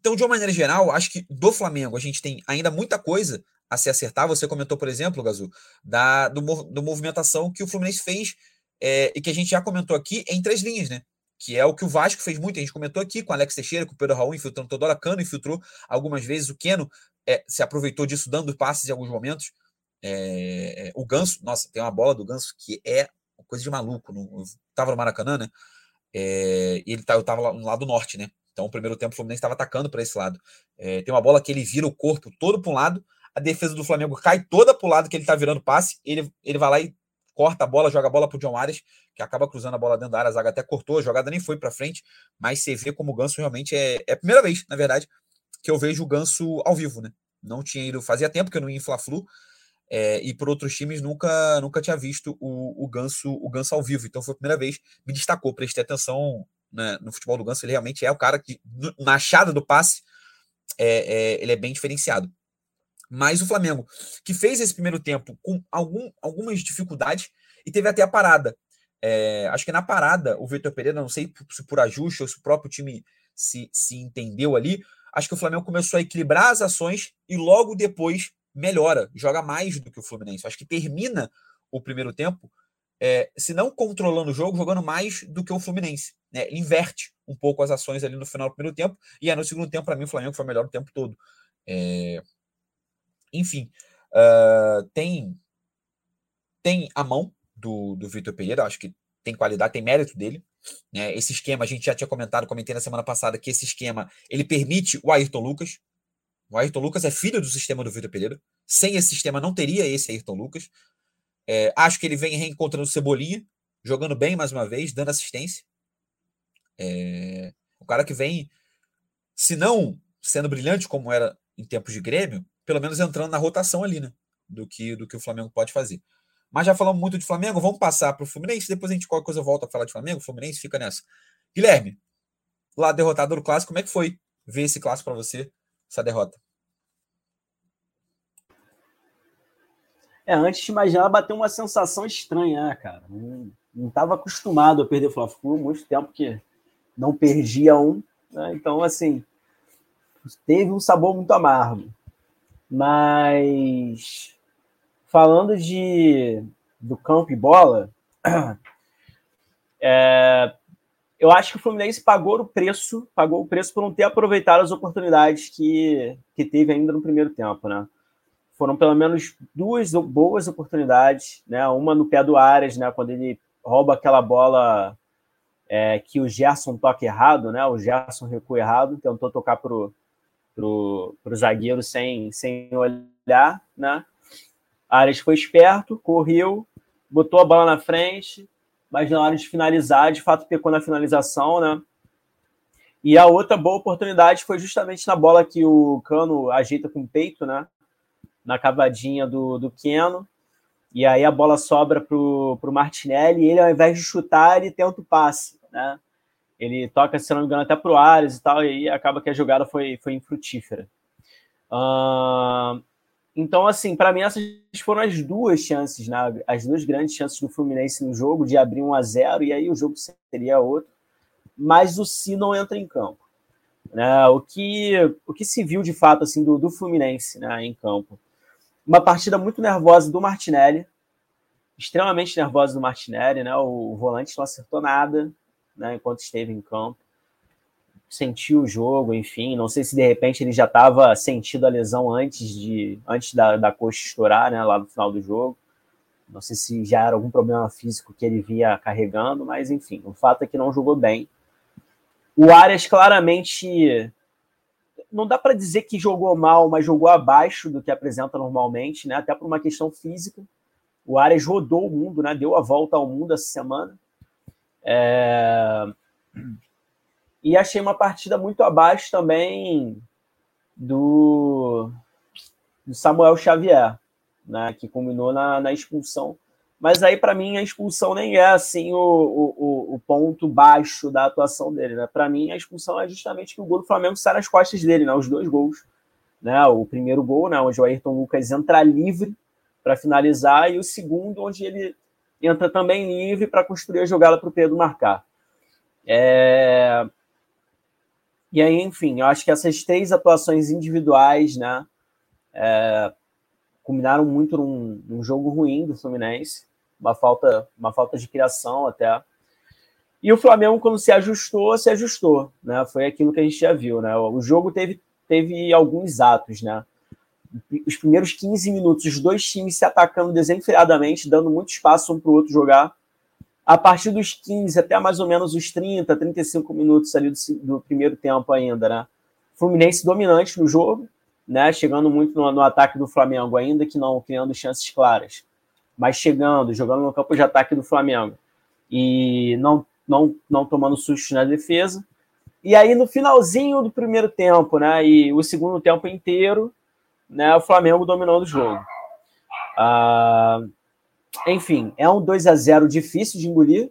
Então, de uma maneira geral, acho que do Flamengo a gente tem ainda muita coisa a se acertar. Você comentou, por exemplo, Gazu, da do, do movimentação que o Fluminense fez é, e que a gente já comentou aqui em três linhas, né? Que é o que o Vasco fez muito. A gente comentou aqui com Alex Teixeira, com o Pedro Raul infiltrando toda hora, Cano infiltrou algumas vezes. O Keno é, se aproveitou disso, dando passes em alguns momentos. É, o Ganso, nossa, tem uma bola do Ganso que é coisa de maluco. No, tava no Maracanã, né? É, e ele tá, eu tava lá no lado norte, né? Então, o primeiro tempo, o Fluminense estava atacando para esse lado. É, tem uma bola que ele vira o corpo todo para um lado, a defesa do Flamengo cai toda para o lado que ele está virando passe, ele, ele vai lá e corta a bola, joga a bola para o John Arias, que acaba cruzando a bola dentro da área, a zaga até cortou, a jogada nem foi para frente, mas você vê como o Ganso realmente é, é a primeira vez, na verdade, que eu vejo o Ganso ao vivo, né? Não tinha ido, fazia tempo que eu não ia em Fla-Flu, é, e por outros times nunca nunca tinha visto o, o Ganso o Ganso ao vivo, então foi a primeira vez, me destacou, prestei atenção né, no futebol do Ganso, ele realmente é o cara que, na achada do passe, é, é, ele é bem diferenciado. Mas o Flamengo, que fez esse primeiro tempo com algum, algumas dificuldades e teve até a parada. É, acho que na parada, o Vitor Pereira, não sei se por ajuste ou se o próprio time se, se entendeu ali, acho que o Flamengo começou a equilibrar as ações e logo depois melhora, joga mais do que o Fluminense. Acho que termina o primeiro tempo, é, se não controlando o jogo, jogando mais do que o Fluminense. Né? Inverte um pouco as ações ali no final do primeiro tempo, e aí no segundo tempo, para mim, o Flamengo foi melhor o tempo todo. É, enfim, uh, tem tem a mão do, do Vitor Pereira, acho que tem qualidade, tem mérito dele. Né? Esse esquema, a gente já tinha comentado, comentei na semana passada, que esse esquema ele permite o Ayrton Lucas. O Ayrton Lucas é filho do sistema do Vitor Pereira. Sem esse sistema não teria esse Ayrton Lucas. É, acho que ele vem reencontrando Cebolinha, jogando bem mais uma vez, dando assistência. É, o cara que vem, se não sendo brilhante como era em tempos de Grêmio, pelo menos entrando na rotação ali, né? Do que, do que o Flamengo pode fazer. Mas já falamos muito de Flamengo, vamos passar para o Fluminense, depois a gente qualquer coisa volta a falar de Flamengo, o Fluminense fica nessa. Guilherme, lá derrotado do clássico, como é que foi ver esse clássico para você, essa derrota? É, antes de imaginar, bateu uma sensação estranha, né, cara? Não estava acostumado a perder Fla-Flu, muito tempo que não perdia um, né? então assim teve um sabor muito amargo. Mas falando de do campo e bola, é, eu acho que o Fluminense pagou o preço, pagou o preço por não ter aproveitado as oportunidades que, que teve ainda no primeiro tempo, né? Foram pelo menos duas boas oportunidades, né? Uma no pé do Arias, né? Quando ele rouba aquela bola é, que o Gerson toca errado, né? O Gerson recua errado, tentou tocar pro pro, pro zagueiro sem, sem olhar, né? Ares foi esperto, correu, botou a bola na frente, mas na hora de finalizar, de fato pecou na finalização, né? E a outra boa oportunidade foi justamente na bola que o Cano ajeita com o peito, né? Na cavadinha do, do Keno. E aí a bola sobra pro, pro Martinelli e ele, ao invés de chutar, ele tenta o passe, né? Ele toca, se não me engano, até pro Ares e tal, e aí acaba que a jogada foi, foi infrutífera. Uh, Então, assim, para mim, essas foram as duas chances, né? as duas grandes chances do Fluminense no jogo, de abrir 1 a 0 e aí o jogo seria outro. Mas o Si não entra em campo. Né? O, que, o que se viu de fato assim do, do Fluminense né, em campo? Uma partida muito nervosa do Martinelli, extremamente nervosa do Martinelli, né? O volante não acertou nada né, enquanto esteve em campo sentiu o jogo, enfim. Não sei se de repente ele já estava sentindo a lesão antes de antes da, da coxa estourar, né, lá no final do jogo. Não sei se já era algum problema físico que ele via carregando, mas enfim, o fato é que não jogou bem. O Arias claramente não dá para dizer que jogou mal, mas jogou abaixo do que apresenta normalmente, né? Até por uma questão física. O Arias rodou o mundo, né? Deu a volta ao mundo essa semana. É e achei uma partida muito abaixo também do, do Samuel Xavier, né, que culminou na, na expulsão. Mas aí, para mim, a expulsão nem é assim o, o, o ponto baixo da atuação dele. Né? Para mim, a expulsão é justamente que o gol do Flamengo sai nas costas dele, né? os dois gols. Né? O primeiro gol, né? onde o Ayrton Lucas entra livre para finalizar, e o segundo, onde ele entra também livre para construir a jogada para o Pedro marcar. É... E aí, enfim, eu acho que essas três atuações individuais, né, é, culminaram muito num, num, jogo ruim do Fluminense, uma falta, uma falta de criação até. E o Flamengo, quando se ajustou, se ajustou, né? Foi aquilo que a gente já viu, né? O jogo teve, teve alguns atos, né? Os primeiros 15 minutos, os dois times se atacando desenfreadamente, dando muito espaço um para o outro jogar a partir dos 15 até mais ou menos os 30, 35 minutos ali do, do primeiro tempo ainda, né? Fluminense dominante no jogo, né? Chegando muito no, no, ataque do Flamengo, ainda que não criando chances claras, mas chegando, jogando no campo de ataque do Flamengo e não, não, não tomando susto na defesa. E aí no finalzinho do primeiro tempo, né? E o segundo tempo inteiro, né? O Flamengo dominando o jogo. Ah, enfim, é um 2 a 0 difícil de engolir,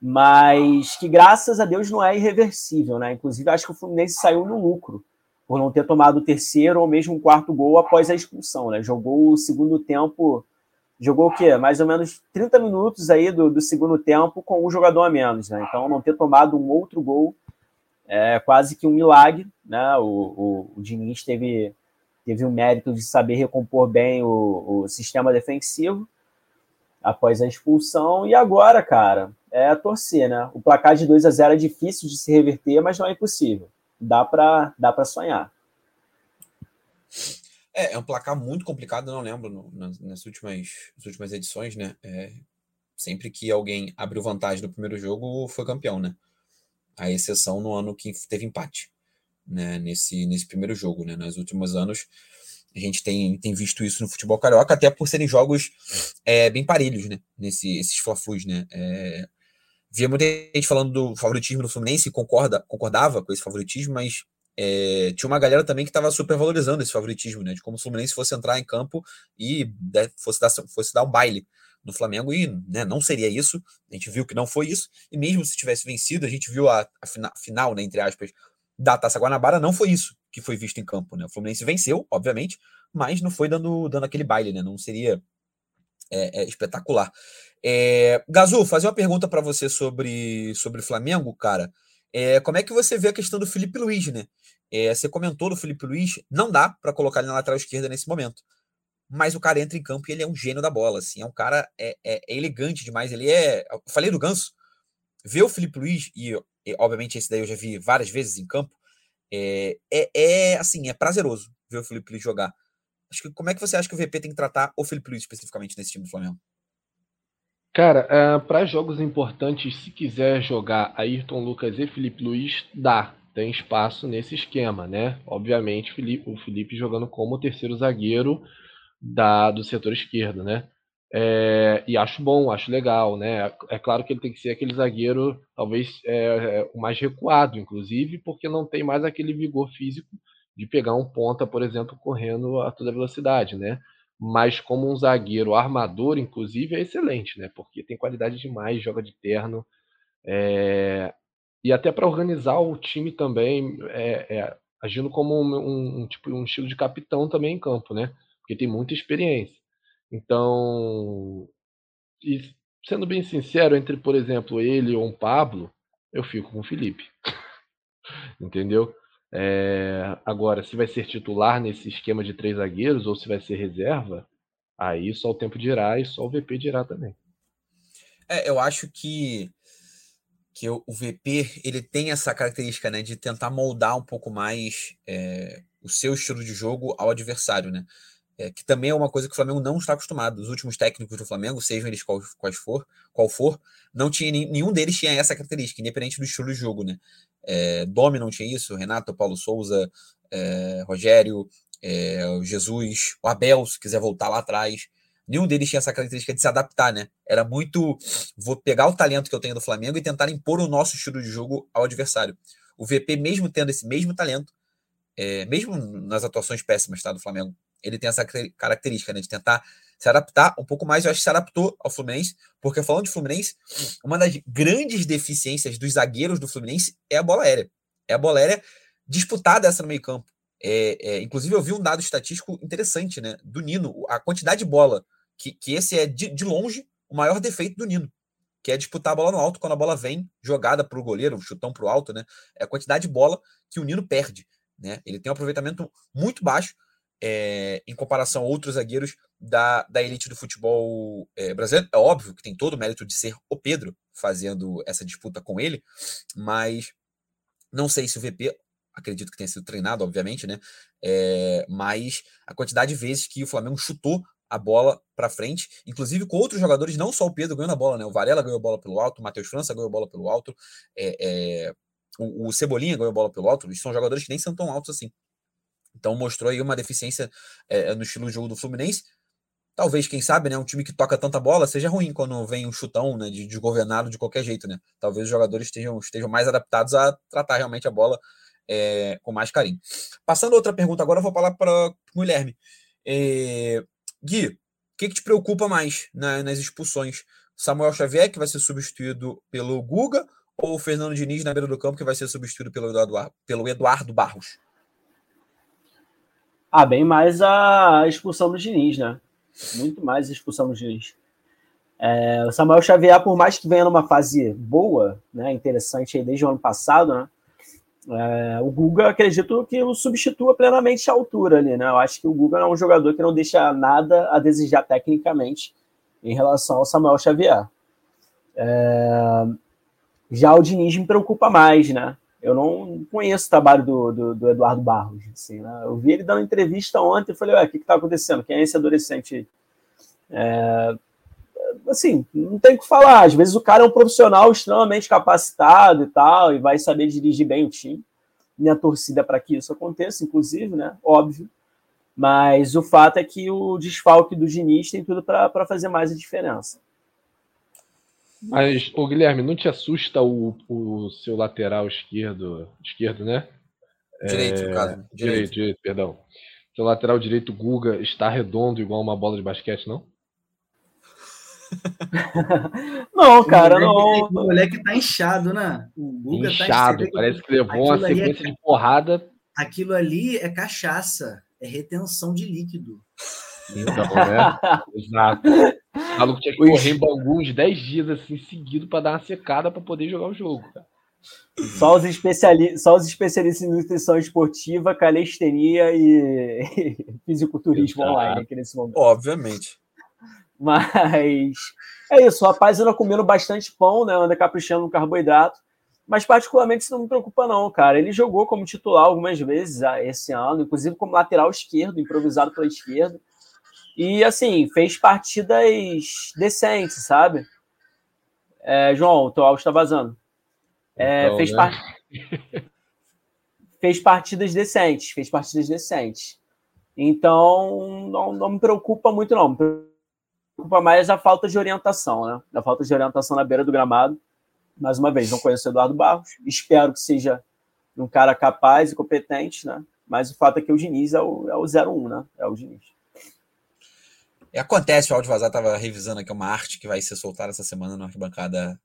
mas que graças a Deus não é irreversível, né? Inclusive, acho que o Fluminense saiu no lucro por não ter tomado o terceiro ou mesmo o quarto gol após a expulsão, né? Jogou o segundo tempo, jogou o quê? Mais ou menos 30 minutos aí do, do segundo tempo com um jogador a menos, né? Então, não ter tomado um outro gol é quase que um milagre, né? O, o, o Diniz teve, teve o mérito de saber recompor bem o, o sistema defensivo após a expulsão. E agora, cara, é torcer, né? O placar de 2 a 0 é difícil de se reverter, mas não é impossível. Dá para dá para sonhar. É, é um placar muito complicado, não lembro no, nas, nas, últimas, nas últimas edições, né? É, sempre que alguém abriu vantagem no primeiro jogo, foi campeão, né? A exceção no ano que teve empate, né? Nesse, nesse primeiro jogo, né? Nos últimos anos, a gente tem, tem visto isso no futebol carioca, até por serem jogos é, bem parelhos, né? Nesse, esses fla-flus, né? É, via muita gente falando do favoritismo do Fluminense, concorda, concordava com esse favoritismo, mas é, tinha uma galera também que estava super valorizando esse favoritismo, né? De como o Fluminense fosse entrar em campo e fosse dar, fosse dar um baile no Flamengo, e né, não seria isso. A gente viu que não foi isso, e mesmo se tivesse vencido, a gente viu a, a fina, final, né, entre aspas, da Taça Guanabara, não foi isso que foi visto em campo, né? O Fluminense venceu, obviamente, mas não foi dando, dando aquele baile, né? Não seria é, é, espetacular. É, Gazu, fazer uma pergunta para você sobre sobre Flamengo, cara. É, como é que você vê a questão do Felipe Luiz, né? É, você comentou do Felipe Luiz, não dá para colocar ele na lateral esquerda nesse momento. Mas o cara entra em campo e ele é um gênio da bola, assim, é um cara é, é, é elegante demais. Ele é, eu falei do Ganso, ver o Felipe Luiz e, obviamente esse daí eu já vi várias vezes em campo é, é, é, assim, é prazeroso ver o Felipe Luiz jogar. Acho que como é que você acha que o VP tem que tratar o Felipe Luiz especificamente nesse time do Flamengo? Cara, uh, é, para jogos importantes, se quiser jogar Ayrton Lucas e Felipe Luiz, dá. Tem espaço nesse esquema, né? Obviamente, o Felipe jogando como terceiro zagueiro da, do setor esquerdo, né? É, e acho bom, acho legal, né? É claro que ele tem que ser aquele zagueiro, talvez é, é, o mais recuado, inclusive, porque não tem mais aquele vigor físico de pegar um ponta, por exemplo, correndo a toda velocidade, né? Mas como um zagueiro armador, inclusive, é excelente, né? Porque tem qualidade demais, joga de terno. É... E até para organizar o time também, é, é, agindo como um, um, um, tipo, um estilo de capitão também em campo, né? porque tem muita experiência. Então, e sendo bem sincero, entre, por exemplo, ele ou um Pablo, eu fico com o Felipe. Entendeu? É, agora, se vai ser titular nesse esquema de três zagueiros ou se vai ser reserva, aí só o tempo dirá e só o VP dirá também. É, eu acho que, que o VP ele tem essa característica né, de tentar moldar um pouco mais é, o seu estilo de jogo ao adversário, né? É, que também é uma coisa que o Flamengo não está acostumado. Os últimos técnicos do Flamengo, sejam eles qual, quais for, qual for, não tinha nenhum deles tinha essa característica, independente do estilo de jogo, né? É, Domi não tinha isso, Renato, Paulo Souza, é, Rogério, é, Jesus, o Abel, se quiser voltar lá atrás. Nenhum deles tinha essa característica de se adaptar, né? Era muito. Vou pegar o talento que eu tenho do Flamengo e tentar impor o nosso estilo de jogo ao adversário. O VP, mesmo tendo esse mesmo talento, é, mesmo nas atuações péssimas tá, do Flamengo, ele tem essa característica né, de tentar se adaptar um pouco mais. Eu acho que se adaptou ao Fluminense, porque falando de Fluminense, uma das grandes deficiências dos zagueiros do Fluminense é a bola aérea. É a bola aérea disputada essa no meio-campo. É, é, inclusive, eu vi um dado estatístico interessante né, do Nino, a quantidade de bola, que, que esse é de, de longe o maior defeito do Nino, que é disputar a bola no alto quando a bola vem jogada para o goleiro, chutão para o alto, né? É a quantidade de bola que o Nino perde. Né? Ele tem um aproveitamento muito baixo é, em comparação a outros zagueiros da, da elite do futebol é, brasileiro. É óbvio que tem todo o mérito de ser o Pedro fazendo essa disputa com ele, mas não sei se o VP, acredito que tenha sido treinado, obviamente, né? É, mas a quantidade de vezes que o Flamengo chutou a bola para frente, inclusive com outros jogadores, não só o Pedro ganhando a bola, né? O Varela ganhou a bola pelo alto, o Matheus França ganhou a bola pelo alto, é, é, o, o, Cebolinha ganhou a bola pelo alto, são jogadores que nem são tão altos assim. Então mostrou aí uma deficiência é, no estilo de jogo do Fluminense. Talvez, quem sabe, né, um time que toca tanta bola seja ruim quando vem um chutão né, de, de governado de qualquer jeito. Né? Talvez os jogadores estejam, estejam mais adaptados a tratar realmente a bola é, com mais carinho. Passando outra pergunta agora, eu vou falar para o Guilherme. É, Gui, o que, que, te preocupa mais na, nas expulsões? Samuel Xavier, que vai ser substituído pelo Guga, ou Fernando Diniz na beira do campo, que vai ser substituído pelo Eduardo, pelo Eduardo Barros? Ah, bem mais a expulsão do Diniz, né? Muito mais a expulsão do Diniz. É, o Samuel Xavier, por mais que venha numa fase boa, né, interessante desde o ano passado, né, é, o Guga acredito que o substitua plenamente a altura ali, né? Eu acho que o Guga é um jogador que não deixa nada a desejar tecnicamente em relação ao Samuel Xavier. É, já o Diniz me preocupa mais, né? Eu não conheço o trabalho do, do, do Eduardo Barros. Assim, né? Eu vi ele dando entrevista ontem e falei, ué, o que está acontecendo? Quem é esse adolescente? É, assim, não tem o que falar. Às vezes o cara é um profissional extremamente capacitado e tal, e vai saber dirigir bem o time. Minha torcida para que isso aconteça, inclusive, né? Óbvio. Mas o fato é que o desfalque do Diniz tem tudo para fazer mais a diferença. Mas, ô Guilherme, não te assusta o, o seu lateral esquerdo, esquerdo, né? Direito, é, no caso. Direito. direito, direito, perdão. Seu lateral direito, Guga, está redondo igual uma bola de basquete, não? não, cara, não. O moleque tá inchado, né? O Guga tá inchado, tá parece que levou uma é sequência é... de porrada. Aquilo ali é cachaça, é retenção de líquido. Então, né? Exato. O maluco tinha que correr em Bangu uns 10 dias assim, seguido para dar uma secada para poder jogar o jogo, cara. Só os, especiali só os especialistas em nutrição esportiva, calistenia e, e fisiculturismo Exato. online aqui nesse momento. Obviamente. Mas é isso, o rapaz anda comendo bastante pão, né? Anda caprichando no carboidrato. Mas particularmente isso não me preocupa, não, cara. Ele jogou como titular algumas vezes ah, esse ano, inclusive como lateral esquerdo, improvisado pela esquerda. E, assim, fez partidas decentes, sabe? É, João, o teu áudio está vazando. É, então, fez, né? part... fez partidas decentes, fez partidas decentes. Então, não, não me preocupa muito, não. Me preocupa mais a falta de orientação, né? A falta de orientação na beira do gramado. Mais uma vez, não conheço o Eduardo Barros. Espero que seja um cara capaz e competente, né? Mas o fato é que o Diniz é o, é o 01, né? É o Diniz. Acontece, o áudio vazar estava revisando aqui uma arte que vai ser soltada essa semana na arquibancada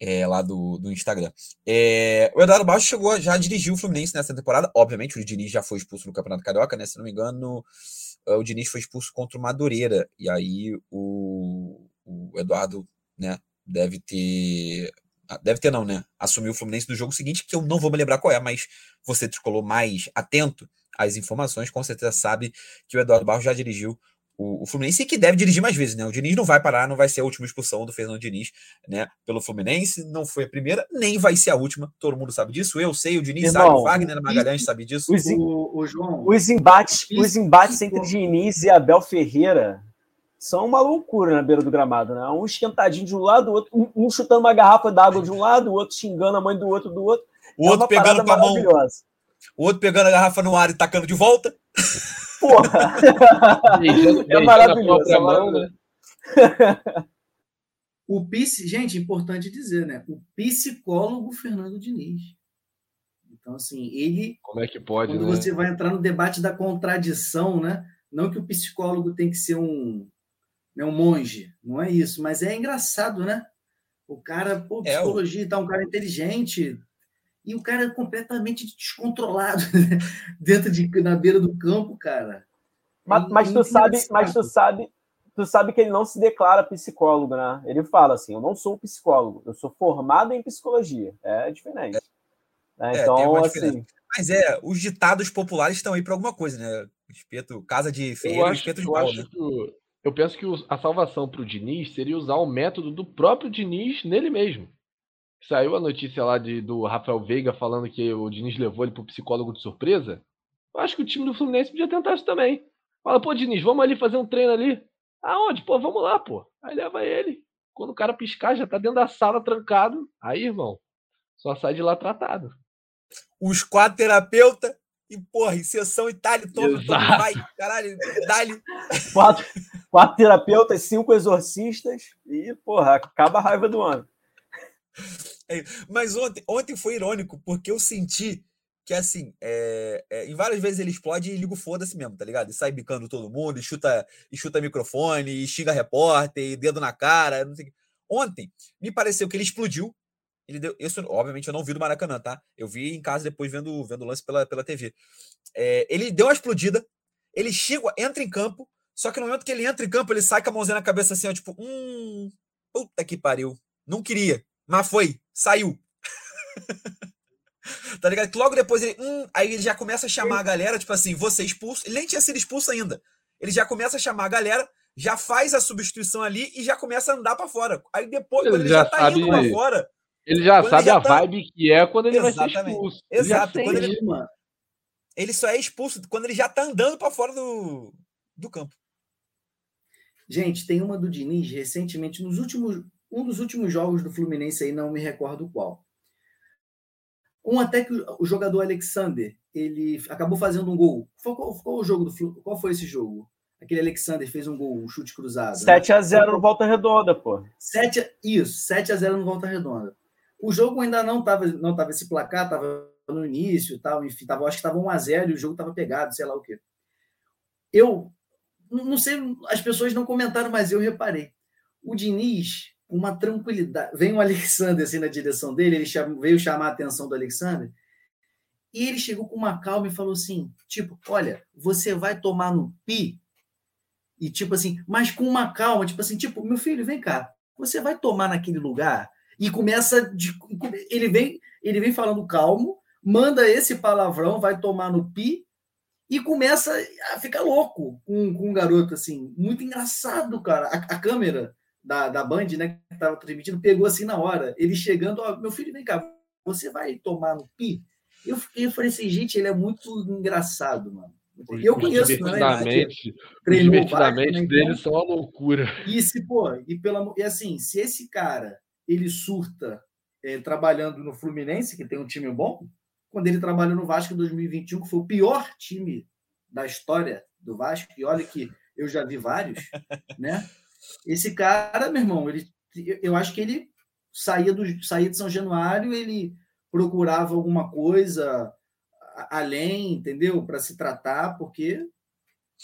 é, lá do, do Instagram. É, o Eduardo Baixo chegou, já dirigiu o Fluminense nessa temporada. Obviamente, o Diniz já foi expulso no Campeonato Carioca, né? Se não me engano, uh, o Diniz foi expulso contra o Madureira, e aí o, o Eduardo, né, deve ter ah, deve ter não, né? Assumiu o Fluminense no jogo seguinte, que eu não vou me lembrar qual é, mas você tricolou mais atento às informações, com certeza sabe que o Eduardo Barros já dirigiu o, o, Fluminense e que deve dirigir mais vezes, né? O Diniz não vai parar, não vai ser a última expulsão do Fernando Diniz, né? Pelo Fluminense, não foi a primeira, nem vai ser a última. Todo mundo sabe disso. Eu sei, o Diniz Irmão, sabe, o Wagner Magalhães sabe disso. Os, o, o João, os embates, os embates entre Diniz e Abel Ferreira são uma loucura na beira do gramado, né? Um esquentadinho de um lado, outro, um, um chutando uma garrafa d'água de um lado, o outro xingando a mãe do outro do outro. O é outro pegando com a mão. O outro pegando a garrafa no ar e tacando de volta. Porra! é maravilhoso. É maravilhoso. Né? o psic... Gente, importante dizer, né? O psicólogo Fernando Diniz. Então, assim, ele. Como é que pode? Quando né? você vai entrar no debate da contradição, né? Não que o psicólogo tem que ser um, né, um monge, não é isso, mas é engraçado, né? O cara, pô, psicologia é, o... tá, um cara inteligente, e o cara é completamente descontrolado né? dentro de na beira do campo, cara. Mas, mas tu sabe, mas tu sabe, tu sabe que ele não se declara psicólogo, né? Ele fala assim: eu não sou psicólogo, eu sou formado em psicologia. É diferente. É, é, então, assim. Mas é, os ditados populares estão aí para alguma coisa, né? Espeto, casa de feira, espeto de pau, né? Eu penso que a salvação para o Diniz seria usar o método do próprio Diniz nele mesmo. Saiu a notícia lá de, do Rafael Veiga falando que o Diniz levou ele pro psicólogo de surpresa. Eu acho que o time do Fluminense podia tentar isso também. Fala, pô, Diniz, vamos ali fazer um treino ali. Aonde? Pô, vamos lá, pô. Aí leva ele. Quando o cara piscar, já tá dentro da sala trancado. Aí, irmão, só sai de lá tratado. Os quatro terapeutas e, porra, em sessão Itália, todo, todo vai, caralho, dá-lhe. Quatro, quatro terapeutas, cinco exorcistas e, porra, acaba a raiva do ano. É, mas ontem, ontem foi irônico, porque eu senti que, assim, é, é, em várias vezes ele explode e liga o foda-se mesmo, tá ligado? E sai bicando todo mundo, e chuta, e chuta microfone, e xinga repórter, e dedo na cara, não sei Ontem, me pareceu que ele explodiu. Ele deu, isso, obviamente, eu não vi do Maracanã, tá? Eu vi em casa depois vendo, vendo o lance pela, pela TV. É, ele deu uma explodida, ele chega, entra em campo, só que no momento que ele entra em campo, ele sai com a mãozinha na cabeça assim, ó, tipo, hum, puta que pariu. Não queria, mas foi, saiu. tá ligado? Que logo depois ele. Hum, aí ele já começa a chamar a galera, tipo assim, você expulso. Ele nem tinha sido expulso ainda. Ele já começa a chamar a galera, já faz a substituição ali e já começa a andar para fora. Aí depois, ele quando ele já, já tá sabe, indo pra fora. Ele já sabe ele já a tá... vibe que é quando ele Exatamente. vai ser expulso. Exato. Ele, quando ele... ele só é expulso quando ele já tá andando para fora do, do campo. Gente, tem uma do Diniz recentemente, nos últimos um dos últimos jogos do Fluminense aí, não me recordo qual. Um até que o jogador Alexander, ele acabou fazendo um gol. Qual, qual, o jogo do Qual foi esse jogo? Aquele Alexander fez um gol, um chute cruzado. 7x0 né? no Volta Redonda, pô. 7, isso, 7x0 no Volta Redonda. O jogo ainda não estava não tava esse placar, estava no início, tal, enfim, tava, acho que estava 1x0 e o jogo estava pegado, sei lá o quê. Eu não sei, as pessoas não comentaram, mas eu reparei. O Diniz uma tranquilidade. Vem o Alexander assim na direção dele, ele chama, veio chamar a atenção do Alexander, e ele chegou com uma calma e falou assim: tipo, olha, você vai tomar no pi, e tipo assim, mas com uma calma, tipo assim, tipo, meu filho, vem cá, você vai tomar naquele lugar, e começa. De, ele, vem, ele vem falando calmo, manda esse palavrão, vai tomar no pi, e começa a ficar louco com, com um garoto, assim, muito engraçado, cara. A, a câmera da, da Band, né, que estava transmitindo, pegou assim na hora. Ele chegando, ó, meu filho, vem cá, você vai tomar no pi? Eu, eu falei assim, gente, ele é muito engraçado, mano. Eu conheço, né? Divertidamente, divertidamente né, dele então, são uma loucura. E se, pô, e, pela, e assim, se esse cara ele surta é, trabalhando no Fluminense, que tem um time bom, quando ele trabalhou no Vasco em 2021, que foi o pior time da história do Vasco, e olha que eu já vi vários, né? Esse cara, meu irmão, ele, eu acho que ele saía, do, saía de São Januário, ele procurava alguma coisa além, entendeu? Para se tratar, porque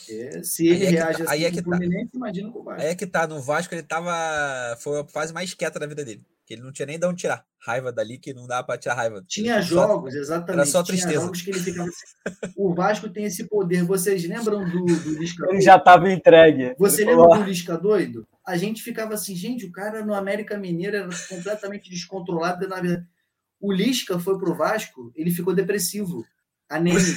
é, se ele aí é reage tá, assim aí é que tá. imagina o Vasco. Aí é que tá, no Vasco ele tava. Foi a fase mais quieta da vida dele. Que ele não tinha nem de onde tirar. Raiva dali que não dava para tirar raiva. Tinha jogos, exatamente. Era só tristeza. Tinha jogos que ele ficava assim. O Vasco tem esse poder. Vocês lembram do, do Lisca Ele já estava entregue. Você lembra do Lisca doido? A gente ficava assim, gente, o cara no América Mineiro era completamente descontrolado. Na verdade. O Lisca foi pro Vasco, ele ficou depressivo, anêmico.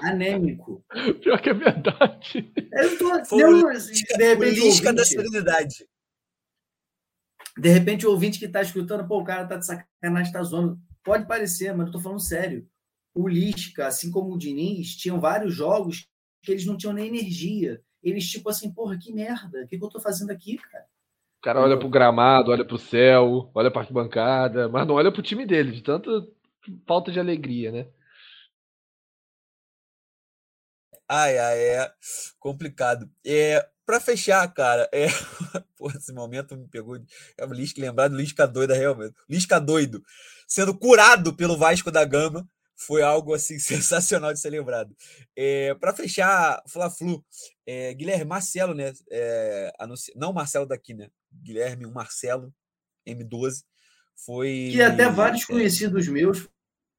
anêmico. Pior que é verdade. Eu tô, Foi assim, de repente, política da serenidade. De repente, o ouvinte que está escutando, pô, o cara tá de sacanagem, tá zoando. Pode parecer, mas eu tô falando sério. O Lisca, assim como o Diniz, tinham vários jogos que eles não tinham nem energia. Eles, tipo assim, porra, que merda, o que, que eu tô fazendo aqui, cara? O cara olha pro gramado, olha pro céu, olha pra arquibancada, mas não olha pro time dele, de tanta falta de alegria, né? Ai, ai, é complicado. É, para fechar, cara, é... Pô, esse momento me pegou. É o Lisca, lembrar do Lisca doido, realmente. Lisca doido, sendo curado pelo Vasco da Gama, foi algo assim sensacional de ser lembrado. É, para fechar, Fla-Flu, é, Guilherme Marcelo, né? É, anunci... Não Marcelo daqui, né? Guilherme, um Marcelo, M12, foi. Que até vários é. conhecidos meus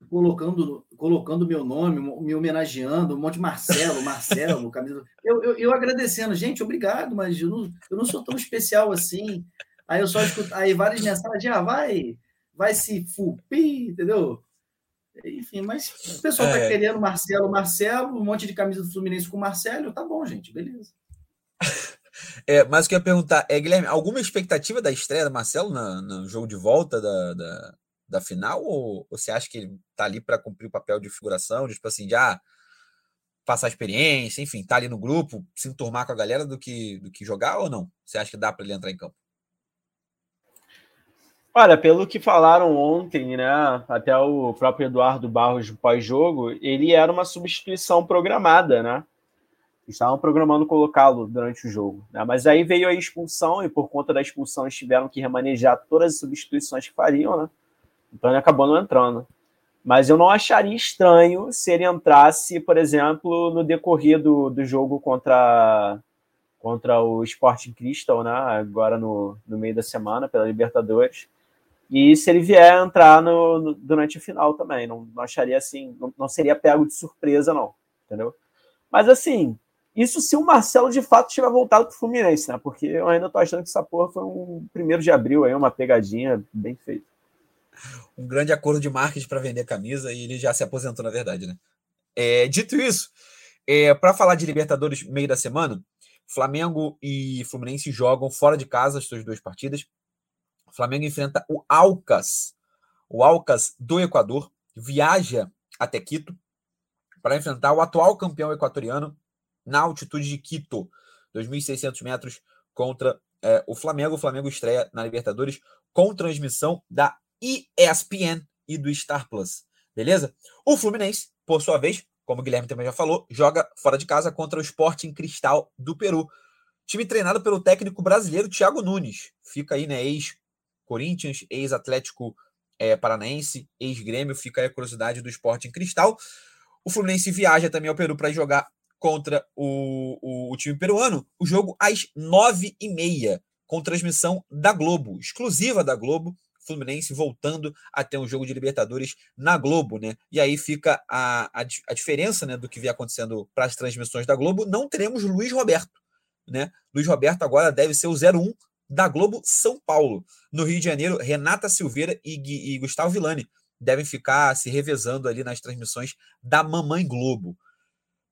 colocando colocando meu nome, me homenageando, um monte de Marcelo, Marcelo, camisa. Eu, eu, eu, agradecendo, gente, obrigado, mas eu não, eu não sou tão especial assim. Aí eu só escuto, aí várias mensagens, ah, vai, vai se fupi, entendeu? Enfim, mas o pessoal tá é. querendo Marcelo, Marcelo, um monte de camisa do Fluminense com Marcelo, tá bom, gente, beleza. É, mas o que eu ia perguntar é, Guilherme, alguma expectativa da estreia do Marcelo no, no jogo de volta da, da, da final? Ou, você acha que ele tá ali para cumprir o papel de figuração, de, tipo assim, de ah, passar experiência, enfim, tá ali no grupo, se enturmar com a galera do que, do que jogar ou não? Você acha que dá para ele entrar em campo? Olha, pelo que falaram ontem, né, até o próprio Eduardo Barros pós-jogo, ele era uma substituição programada, né? Estavam programando colocá-lo durante o jogo, né? Mas aí veio a expulsão e por conta da expulsão eles tiveram que remanejar todas as substituições que fariam, né? Então ele acabou não entrando. Mas eu não acharia estranho se ele entrasse, por exemplo, no decorrer do, do jogo contra, contra o Sporting Crystal, né? agora no, no meio da semana, pela Libertadores. E se ele vier entrar no, no durante a final também. Não, não acharia assim, não, não seria pego de surpresa, não. Entendeu? Mas assim, isso se o Marcelo de fato tiver voltado para o Fluminense, né? Porque eu ainda tô achando que essa porra foi um primeiro de abril aí, uma pegadinha bem feita um grande acordo de marketing para vender camisa e ele já se aposentou, na verdade, né? É, dito isso, é, para falar de Libertadores meio da semana, Flamengo e Fluminense jogam fora de casa as suas duas partidas. O Flamengo enfrenta o Alcas, o Alcas do Equador, viaja até Quito para enfrentar o atual campeão equatoriano na altitude de Quito, 2.600 metros contra é, o Flamengo. O Flamengo estreia na Libertadores com transmissão da ESPN e do Star Plus. Beleza? O Fluminense, por sua vez, como o Guilherme também já falou, joga fora de casa contra o Sporting Cristal do Peru. Time treinado pelo técnico brasileiro Thiago Nunes. Fica aí, né? Ex-Corinthians, ex-Atlético é, Paranaense, ex-Grêmio. Fica aí a curiosidade do Sporting Cristal. O Fluminense viaja também ao Peru para jogar contra o, o, o, time peruano. O jogo às nove e meia, com transmissão da Globo, exclusiva da Globo. Fluminense voltando a ter um jogo de Libertadores na Globo, né? E aí fica a, a, a diferença né, do que vem acontecendo para as transmissões da Globo. Não teremos Luiz Roberto, né? Luiz Roberto agora deve ser o 01 da Globo São Paulo. No Rio de Janeiro, Renata Silveira e, e Gustavo Villani devem ficar se revezando ali nas transmissões da Mamãe Globo.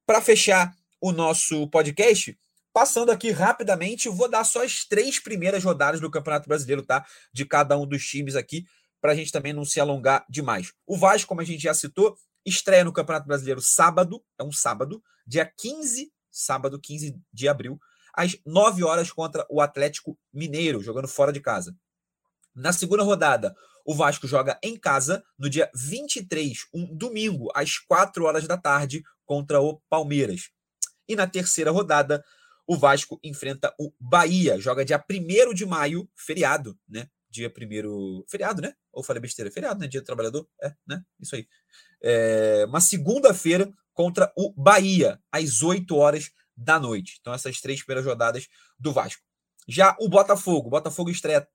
Para fechar o nosso podcast, Passando aqui rapidamente, vou dar só as três primeiras rodadas do Campeonato Brasileiro, tá? De cada um dos times aqui, para a gente também não se alongar demais. O Vasco, como a gente já citou, estreia no Campeonato Brasileiro sábado, é um sábado, dia 15, sábado 15 de abril, às 9 horas contra o Atlético Mineiro, jogando fora de casa. Na segunda rodada, o Vasco joga em casa no dia 23, um domingo, às 4 horas da tarde, contra o Palmeiras. E na terceira rodada, o Vasco enfrenta o Bahia, joga dia 1 de maio, feriado, né? Dia 1 Feriado, né? Ou falei besteira? Feriado, né? Dia do trabalhador? É, né? Isso aí. É, uma segunda-feira contra o Bahia, às 8 horas da noite. Então, essas três primeiras rodadas do Vasco. Já o Botafogo. O Botafogo estreia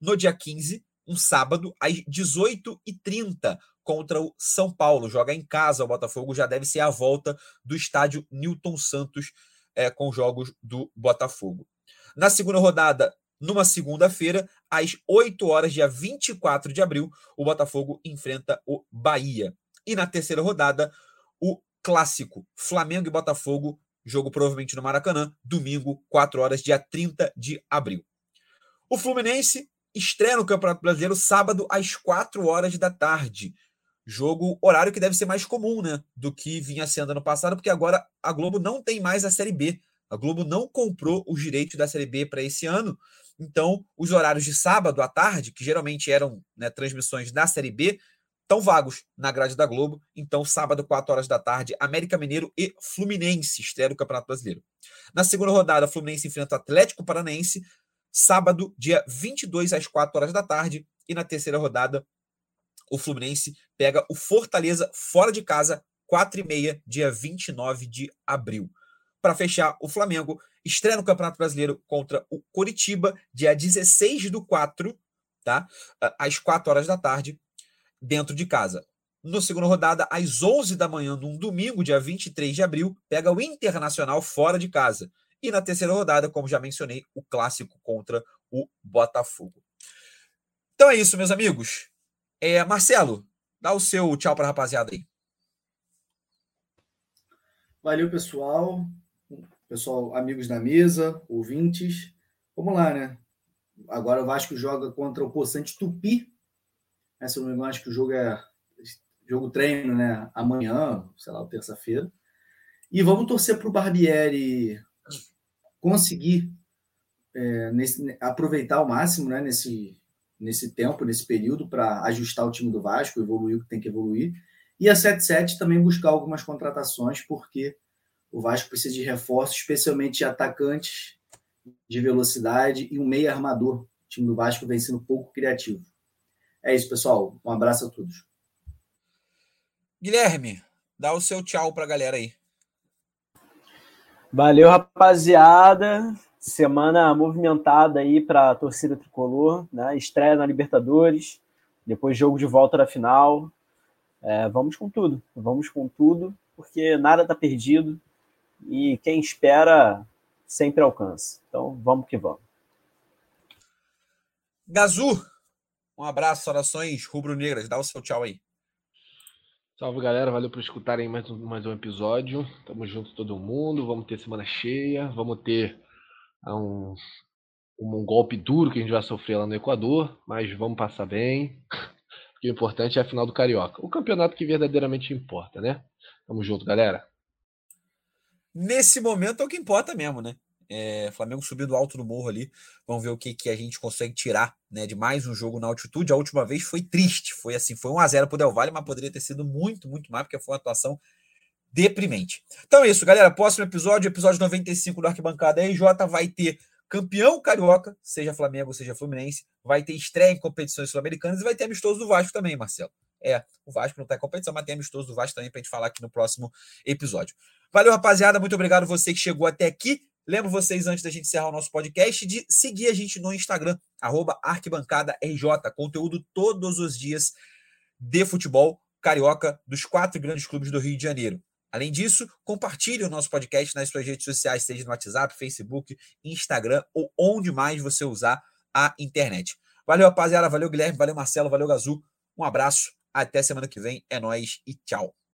no dia 15, um sábado, às 18h30, contra o São Paulo. Joga em casa, o Botafogo já deve ser a volta do estádio Newton Santos é, com jogos do Botafogo. Na segunda rodada, numa segunda-feira, às 8 horas, dia 24 de abril, o Botafogo enfrenta o Bahia. E na terceira rodada, o clássico Flamengo e Botafogo, jogo provavelmente no Maracanã, domingo, 4 horas, dia 30 de abril. O Fluminense estreia no Campeonato Brasileiro sábado às 4 horas da tarde. Jogo horário que deve ser mais comum, né, do que vinha sendo ano passado, porque agora a Globo não tem mais a Série B. A Globo não comprou os direitos da Série B para esse ano. Então, os horários de sábado à tarde, que geralmente eram né, transmissões da Série B, estão vagos na grade da Globo. Então, sábado, 4 horas da tarde, América Mineiro e Fluminense estreia do Campeonato Brasileiro. Na segunda rodada, Fluminense enfrenta o Atlético Paranaense, sábado, dia 22 às 4 horas da tarde. E na terceira rodada, o Fluminense pega o Fortaleza fora de casa, 4 e meia, dia 29 de abril. Para fechar, o Flamengo estreia no Campeonato Brasileiro contra o Coritiba, dia 16 do 4, tá? às 4 horas da tarde, dentro de casa. Na segunda rodada, às 11 da manhã, num domingo, dia 23 de abril, pega o Internacional fora de casa. E na terceira rodada, como já mencionei, o clássico contra o Botafogo. Então é isso, meus amigos. É, Marcelo, dá o seu tchau para a rapaziada aí. Valeu, pessoal. Pessoal, amigos da mesa, ouvintes. Vamos lá, né? Agora o Vasco joga contra o Poçante Tupi. Né? Se eu não me engano, acho que o jogo é jogo treino, né? Amanhã, sei lá, terça-feira. E vamos torcer para o Barbieri conseguir é, nesse, aproveitar ao máximo né, nesse, nesse tempo, nesse período, para ajustar o time do Vasco, evoluir o que tem que evoluir. E a 77 também buscar algumas contratações, porque o Vasco precisa de reforços, especialmente de atacantes de velocidade e um meio armador. O time do Vasco vem sendo pouco criativo. É isso, pessoal. Um abraço a todos. Guilherme, dá o seu tchau para a galera aí. Valeu, rapaziada. Semana movimentada aí para a torcida tricolor, né? Estreia na Libertadores, depois jogo de volta da final. É, vamos com tudo, vamos com tudo, porque nada está perdido e quem espera sempre alcança. Então vamos que vamos. Gazu, um abraço, orações rubro-negras, dá o seu tchau aí. Salve galera, valeu por escutarem mais um, mais um episódio. Tamo junto todo mundo. Vamos ter semana cheia, vamos ter ah, um, um, golpe duro que a gente vai sofrer lá no Equador, mas vamos passar bem. O importante é a final do Carioca. O campeonato que verdadeiramente importa, né? Tamo junto, galera. Nesse momento é o que importa mesmo, né? É, Flamengo subindo alto no morro ali. Vamos ver o que, que a gente consegue tirar né, de mais um jogo na altitude. A última vez foi triste. Foi assim, foi 1 a 0 para o Del Valle, mas poderia ter sido muito, muito mais, porque foi uma atuação deprimente. Então é isso, galera. Próximo episódio, episódio 95 do Arquibancada RJ, vai ter campeão carioca, seja Flamengo, seja Fluminense, vai ter estreia em competições sul-americanas e vai ter amistoso do Vasco também, Marcelo. É, o Vasco não está em competição, mas tem amistoso do Vasco também para a gente falar aqui no próximo episódio. Valeu, rapaziada. Muito obrigado você que chegou até aqui. Lembro vocês, antes da gente encerrar o nosso podcast, de seguir a gente no Instagram, arquibancadaRJ, conteúdo todos os dias de futebol carioca dos quatro grandes clubes do Rio de Janeiro. Além disso, compartilhe o nosso podcast nas suas redes sociais, seja no WhatsApp, Facebook, Instagram ou onde mais você usar a internet. Valeu, rapaziada. Valeu, Guilherme. Valeu, Marcelo. Valeu, Gazu. Um abraço. Até semana que vem. É nós e tchau.